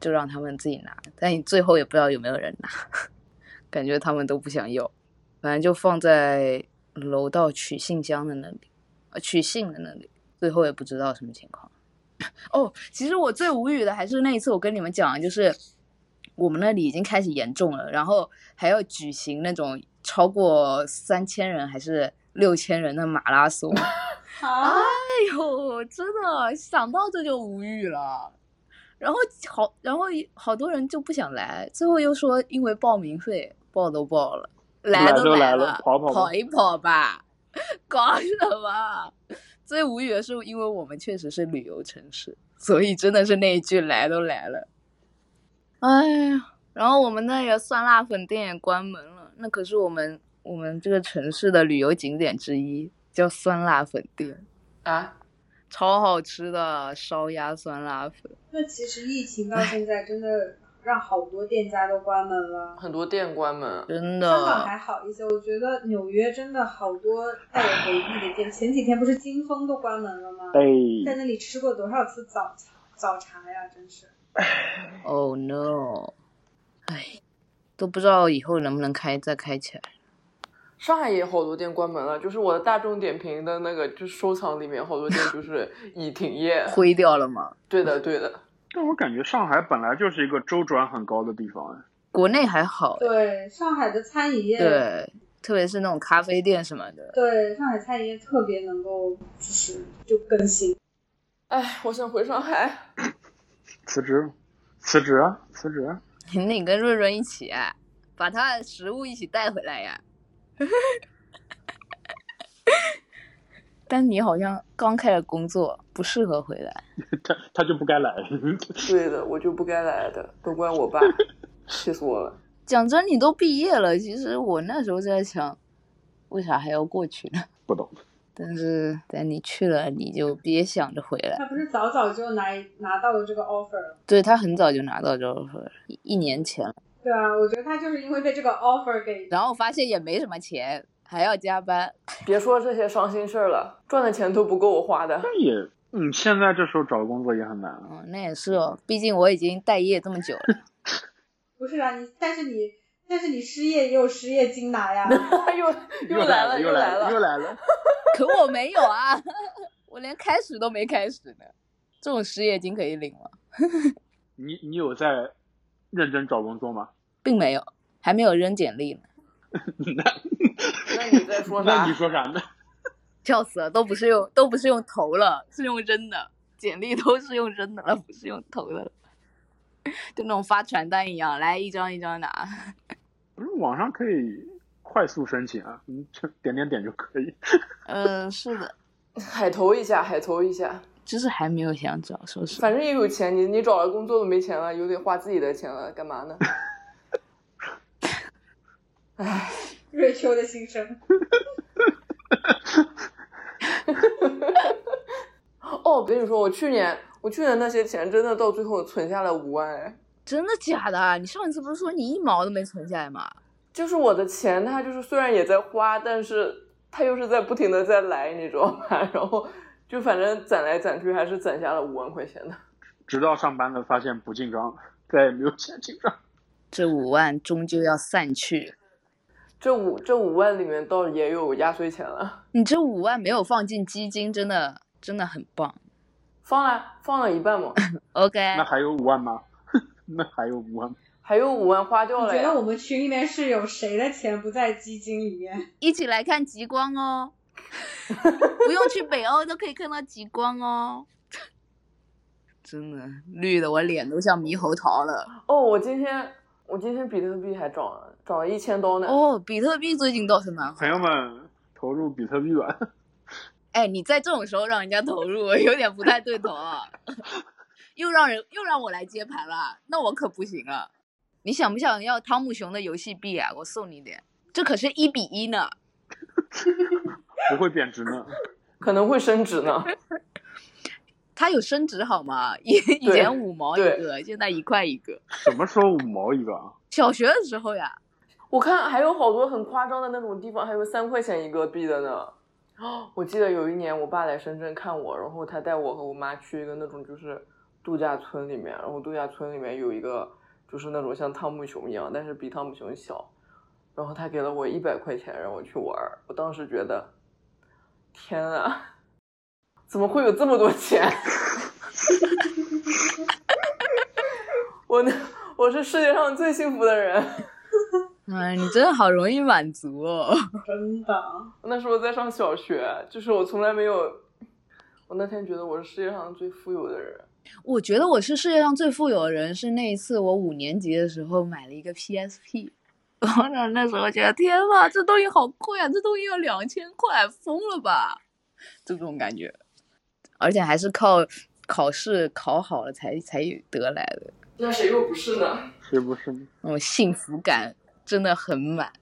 就让他们自己拿，但你最后也不知道有没有人拿，<laughs> 感觉他们都不想要，反正就放在。楼道取信箱的那里，呃，取信的那里，最后也不知道什么情况。<laughs> 哦，其实我最无语的还是那一次，我跟你们讲，就是我们那里已经开始严重了，然后还要举行那种超过三千人还是六千人的马拉松。<laughs> 哎呦，真的想到这就无语了。然后好，然后好多人就不想来，最后又说因为报名费，报都报了。来都来了，跑跑跑一跑吧，搞什么？<laughs> 最无语的是，因为我们确实是旅游城市，所以真的是那一句来都来了。哎呀，然后我们那个酸辣粉店也关门了，那可是我们我们这个城市的旅游景点之一，叫酸辣粉店，啊，超好吃的烧鸭酸辣粉。那其实疫情到现在真的让好多店家都关门了。很多店关门。真的香港，还好一些，我觉得纽约真的好多带有回忆的店。前几天不是金丰都关门了吗？哎在那里吃过多少次早茶早茶呀，真是。<laughs> Oh no！哎，都不知道以后能不能开再开起来。上海也好多店关门了，就是我的大众点评的那个就是收藏里面好多店就是 <laughs> 已停业。灰掉了吗？对的，对的。但我感觉上海本来就是一个周转很高的地方，哎，国内还好，对，上海的餐饮业，对，特别是那种咖啡店什么的。对上海餐饮业特别能够就是就更新。哎，我想回上海。<laughs> 辞职，辞职啊，辞职啊！<laughs> 你跟润润一起、啊，把他的食物一起带回来呀。<laughs> 但你好像刚开始工作，不适合回来。<laughs> 他他就不该来，<laughs> 对的，我就不该来的，都怪我爸，<laughs> 气死我了。讲真，你都毕业了，其实我那时候在想，为啥还要过去呢？不懂。但是等你去了，你就别想着回来。他不是早早就拿拿到了这个 offer 了？对他很早就拿到这个 offer，一一年前了，对啊，我觉得他就是因为被这个 offer 给然后发现也没什么钱，还要加班。<laughs> 别说这些伤心事儿了，赚的钱都不够我花的。那也，你，现在这时候找工作也很难啊。嗯，那也是哦，毕竟我已经待业这么久了。<laughs> 不是啊，你但是你但是你失业也有失业金拿呀。<laughs> 又又来了，又来了，又来了。可我没有啊，我连开始都没开始呢。这种失业金可以领吗？你你有在认真找工作吗？并没有，还没有扔简历呢。那 <laughs> 那你在说啥那你？说啥呢？<laughs> 笑死了，都不是用都不是用投了，是用扔的，简历都是用扔的了，不是用投的了。就那种发传单一样，来一张一张拿。不是网上可以快速申请啊，你就点点点就可以。嗯、<laughs> 是的，海投一下，海投一下，就是还没有想找，说实话。反正也有钱。你你找了工作都没钱了，又得花自己的钱了，干嘛呢？唉，瑞秋的心声。<laughs> 哦，我跟你说，我去年我去年那些钱真的到最后存下了五万，哎，真的假的？你上一次不是说你一毛都没存下来吗？就是我的钱，它就是虽然也在花，但是它又是在不停的在来，你知道吗？<laughs> 然后就反正攒来攒去，还是攒下了五万块钱的。<laughs> 直到上班了，发现不进账，再也没有钱进账。这五万终究要散去。这五这五万里面倒也有压岁钱了，你这五万没有放进基金，真的真的很棒。放了放了一半嘛，<laughs> OK，那还有五万吗？<laughs> 那还有五万？还有五万花掉了呀你觉得我。们群里面是有谁的钱不在基金里面？<laughs> 一起来看极光哦，不用去北欧都可以看到极光哦。真的绿的，我脸都像猕猴桃了。哦，我今天我今天比特币还涨了，涨了一千多呢。哦，比特币最近倒是蛮好朋。友们投入比特币吧。<laughs> 哎，你在这种时候让人家投入，有点不太对头啊。<laughs> 又让人又让我来接盘了，那我可不行啊。你想不想要汤姆熊的游戏币啊？我送你点，这可是一比一呢。<laughs> 不会贬值呢。可能会升值呢。它有升值好吗？以以前五毛一个，现在一块一个。什么时候五毛一个啊？小学的时候呀，我看还有好多很夸张的那种地方，还有三块钱一个币的呢。我记得有一年我爸来深圳看我，然后他带我和我妈去一个那种就是度假村里面，然后度假村里面有一个就是那种像汤姆熊一样，但是比汤姆熊小，然后他给了我一百块钱让我去玩，我当时觉得，天啊，怎么会有这么多钱？<laughs> 我那，我是世界上最幸福的人。哎，你真的好容易满足哦。<laughs> 真的，那时候在上小学，就是我从来没有，我那天觉得我是世界上最富有的人。我觉得我是世界上最富有的人，是那一次我五年级的时候买了一个 PSP，然后呢那时候觉得天呐，这东西好贵啊，这东西要两千块，疯了吧？这种感觉，而且还是靠考试考好了才才得来的，那谁又不是呢？谁不是呢？那种幸福感真的很满。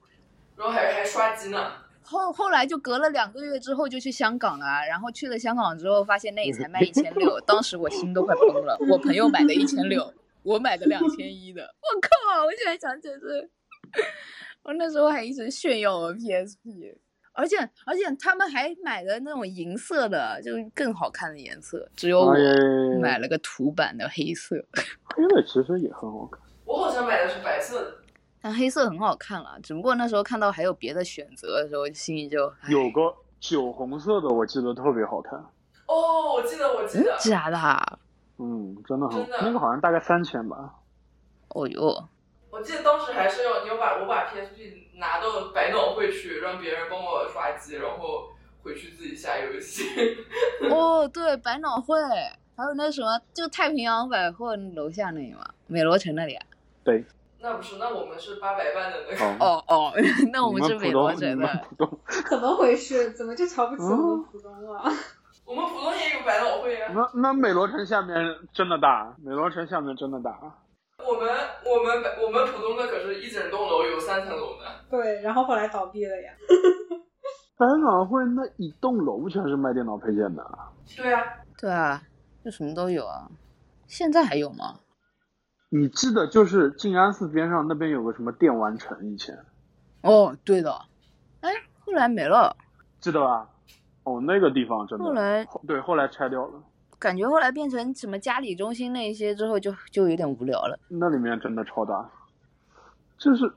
然后还还刷机呢。后后来就隔了两个月之后就去香港了，然后去了香港之后发现那里才卖一千六，<laughs> 当时我心都快崩了。我朋友买的一千六，我买的两千一的，<laughs> 我靠！我现在想起来是，我那时候还一直炫耀我 PSP，而且而且他们还买的那种银色的，就是更好看的颜色，只有我买了个土版的黑色，黑的其实也很好看。我好像买的是白色的。但黑色很好看了，只不过那时候看到还有别的选择的时候，心里就有个酒红色的，我记得特别好看。哦，我记得，我记真得。假的啊？嗯，真的很真的那个好像大概三千吧。哦哟。我记得当时还是要你要把我把 PSP 拿到百脑汇去，让别人帮我刷机，然后回去自己下游戏。哦，<laughs> 对，百脑汇，还有那什么，就太平洋百货楼下那里嘛，美罗城那里啊。对，那不是，那我们是八百万的那个。哦，哦哦，<laughs> 那我们是美罗城们的。怎么回事？怎么就瞧不起我们浦东了？<laughs> 我们浦东也有百老汇啊。那那美罗城下面真的大，美罗城下面真的大。我们我们我们浦东的可是一整栋楼有三层楼的。对，然后后来倒闭了呀。<laughs> 百老汇那一栋楼全是卖电脑配件的，对啊，对啊，就什么都有啊。现在还有吗？你记得就是静安寺边上那边有个什么电玩城，以前哦，对的。哎，后来没了，记得吧？哦，那个地方真的。后来对，后来拆掉了，感觉后来变成什么嘉里中心那一些之后就，就有点无聊了。那里面真的超大，就是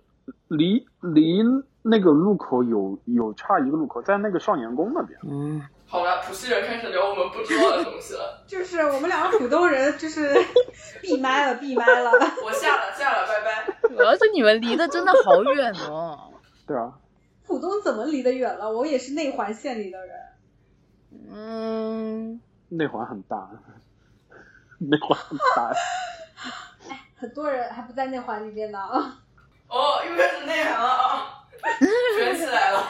离离那个路口有有差一个路口，在那个少年宫那边。嗯，好了，浦西人开始聊我们不知道的东西了。<laughs> 就是我们两个浦东人，就是闭麦了，闭麦了。<laughs> 我下了下了，拜拜。主要是你们离得真的好远哦。<laughs> 对啊，浦东怎么离得远了？我也是内环线里的人。嗯，内环很大，内环很大。哎很多人还不在内环里面呢。哦，又开始内涵了啊，卷起来了。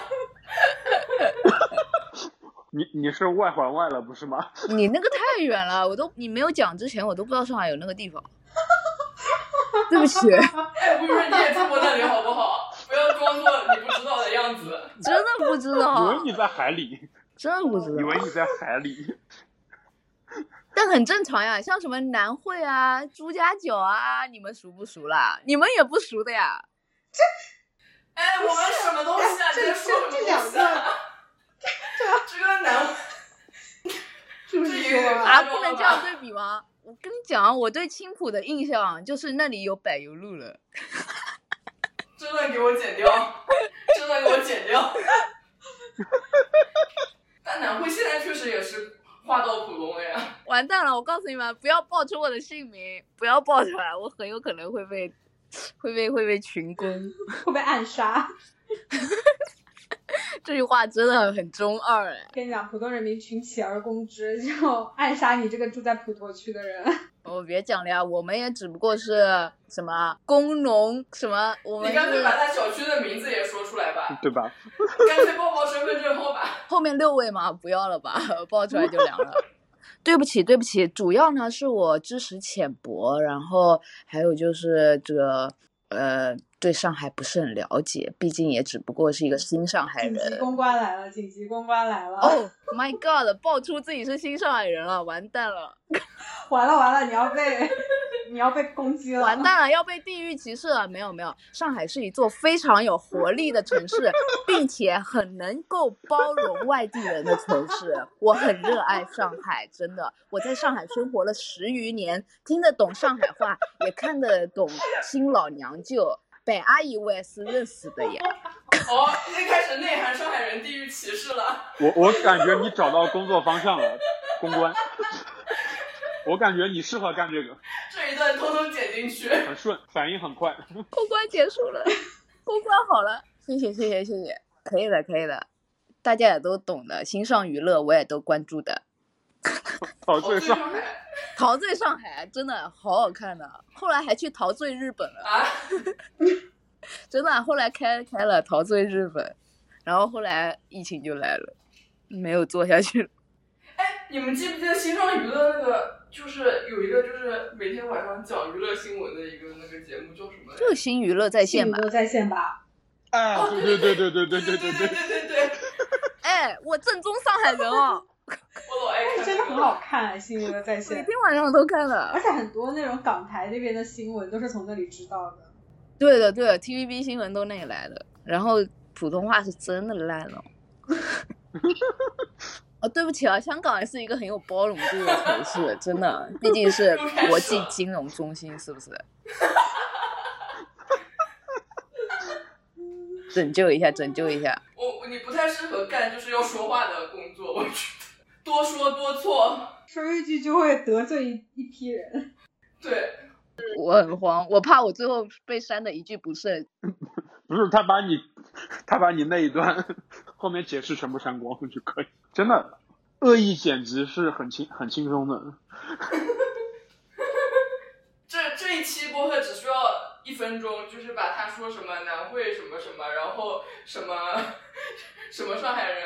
你你是外环外了不是吗？<laughs> 你那个太远了，我都你没有讲之前，我都不知道上海有那个地方。<laughs> 对不起，<laughs> 哎，不是你也住过那里好不好？不要装作你不知道的样子。真的不知道以为，你在海里，真的不知道。以为你在海里。但很正常呀，像什么南汇啊、朱家角啊，你们熟不熟啦？你们也不熟的呀。这哎，我们什么东西啊？这你在说什么这两东西啊？这个男，就是这有点说，啊，夸张不能这样对比吗？<laughs> 我跟你讲，我对青浦的印象就是那里有柏油路了。<laughs> 这段给我剪掉，这段给我剪掉。但南汇现在确实也是划到浦东了呀。完蛋了！我告诉你们，不要报出我的姓名，不要报出来，我很有可能会被会被会被群攻。会被暗杀。这句话真的很中二哎。跟你讲，普通人民群起而攻之，就暗杀你这个住在普陀区的人。我 <laughs> 别讲了呀，我们也只不过是什么工农什么，我们你干脆把他小区的名字也说出来吧，对吧？干脆报报身份证号吧。<laughs> 后面六位嘛，不要了吧，报出来就凉了。<laughs> 对不起，对不起，主要呢是我知识浅薄，然后还有就是这个呃对上海不是很了解，毕竟也只不过是一个新上海人紧急人。公关来了，紧急公关来了。哦、my god！爆出自己是新上海人了，完蛋了，<laughs> 完了完了，你要被你要被攻击了。完蛋了，要被地域歧视了。没有没有，上海是一座非常有活力的城市，并且很能够包容外地人的城市。我很热爱上海，真的，我在上海生活了十余年，听得懂上海话，也看得懂新老娘舅。北阿姨我也是认识的呀。哦，已经开始内涵上海人地域歧视了。我我感觉你找到工作方向了，公关。我感觉你适合干这个，<laughs> 这一段通通剪进去。很顺，反应很快。<laughs> 公关结束了，公关好了，谢谢谢谢谢谢，可以的可以的，大家也都懂的，新上娱乐我也都关注的。<laughs> 陶哦，醉上海陶醉上海真的好好看的，后来还去陶醉日本了，啊，<laughs> 真的，后来开开了陶醉日本，然后后来疫情就来了，没有做下去了。<laughs> 哎，你们记不记得新创娱乐那个，就是有一个就是每天晚上讲娱乐新闻的一个那个节目叫什么来着？就新娱乐在线吧。娱乐在线吧？哎，哦对对对对对对对对对对对对对，哎，我正宗上海人哦，我老爱看，真的很好。看、啊，新闻的在每，天晚上我都看了而。且很多那种港台那边的新闻都是从那里知道的。对的，对的，TVB 新闻都那里来的，然后普通话是真的烂了。<laughs> 哦，对不起啊，香港也是一个很有包容度的城市，<laughs> 真的，毕竟是国际金融中心，是不是？<laughs> 拯救一下，拯救一下。我我你不太适合干就是要说话的工作，我觉得多说多错。说一句就会得罪一一批人。对，我很慌，我怕我最后被删的一句不剩。<laughs> 不是他把你他把你那一段 <laughs> 后面解释全部删光就可以，真的恶意剪辑是很轻很轻松的。<laughs> 这这一期播客只需要一分钟，就是把他说什么南汇什么什么，然后什么什么上海人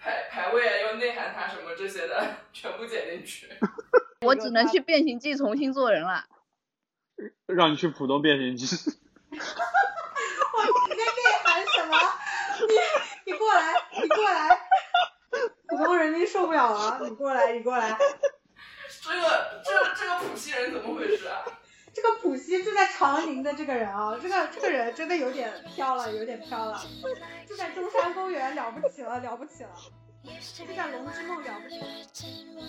排排位啊要内涵他什么这些的，全部剪进去。<laughs> 我只能去变形记重新做人了。<laughs> 让你去浦东变形记，<laughs> 我你在内涵什么？你你过来，你过来，普通人民受不了了，你过来，你过来。这个这这个浦西人怎么回事啊？这个浦西住在长宁的这个人啊，这个这个人真的有点飘了，有点飘了。住在中山公园了不起了，了不起了。住在龙之梦了不起了。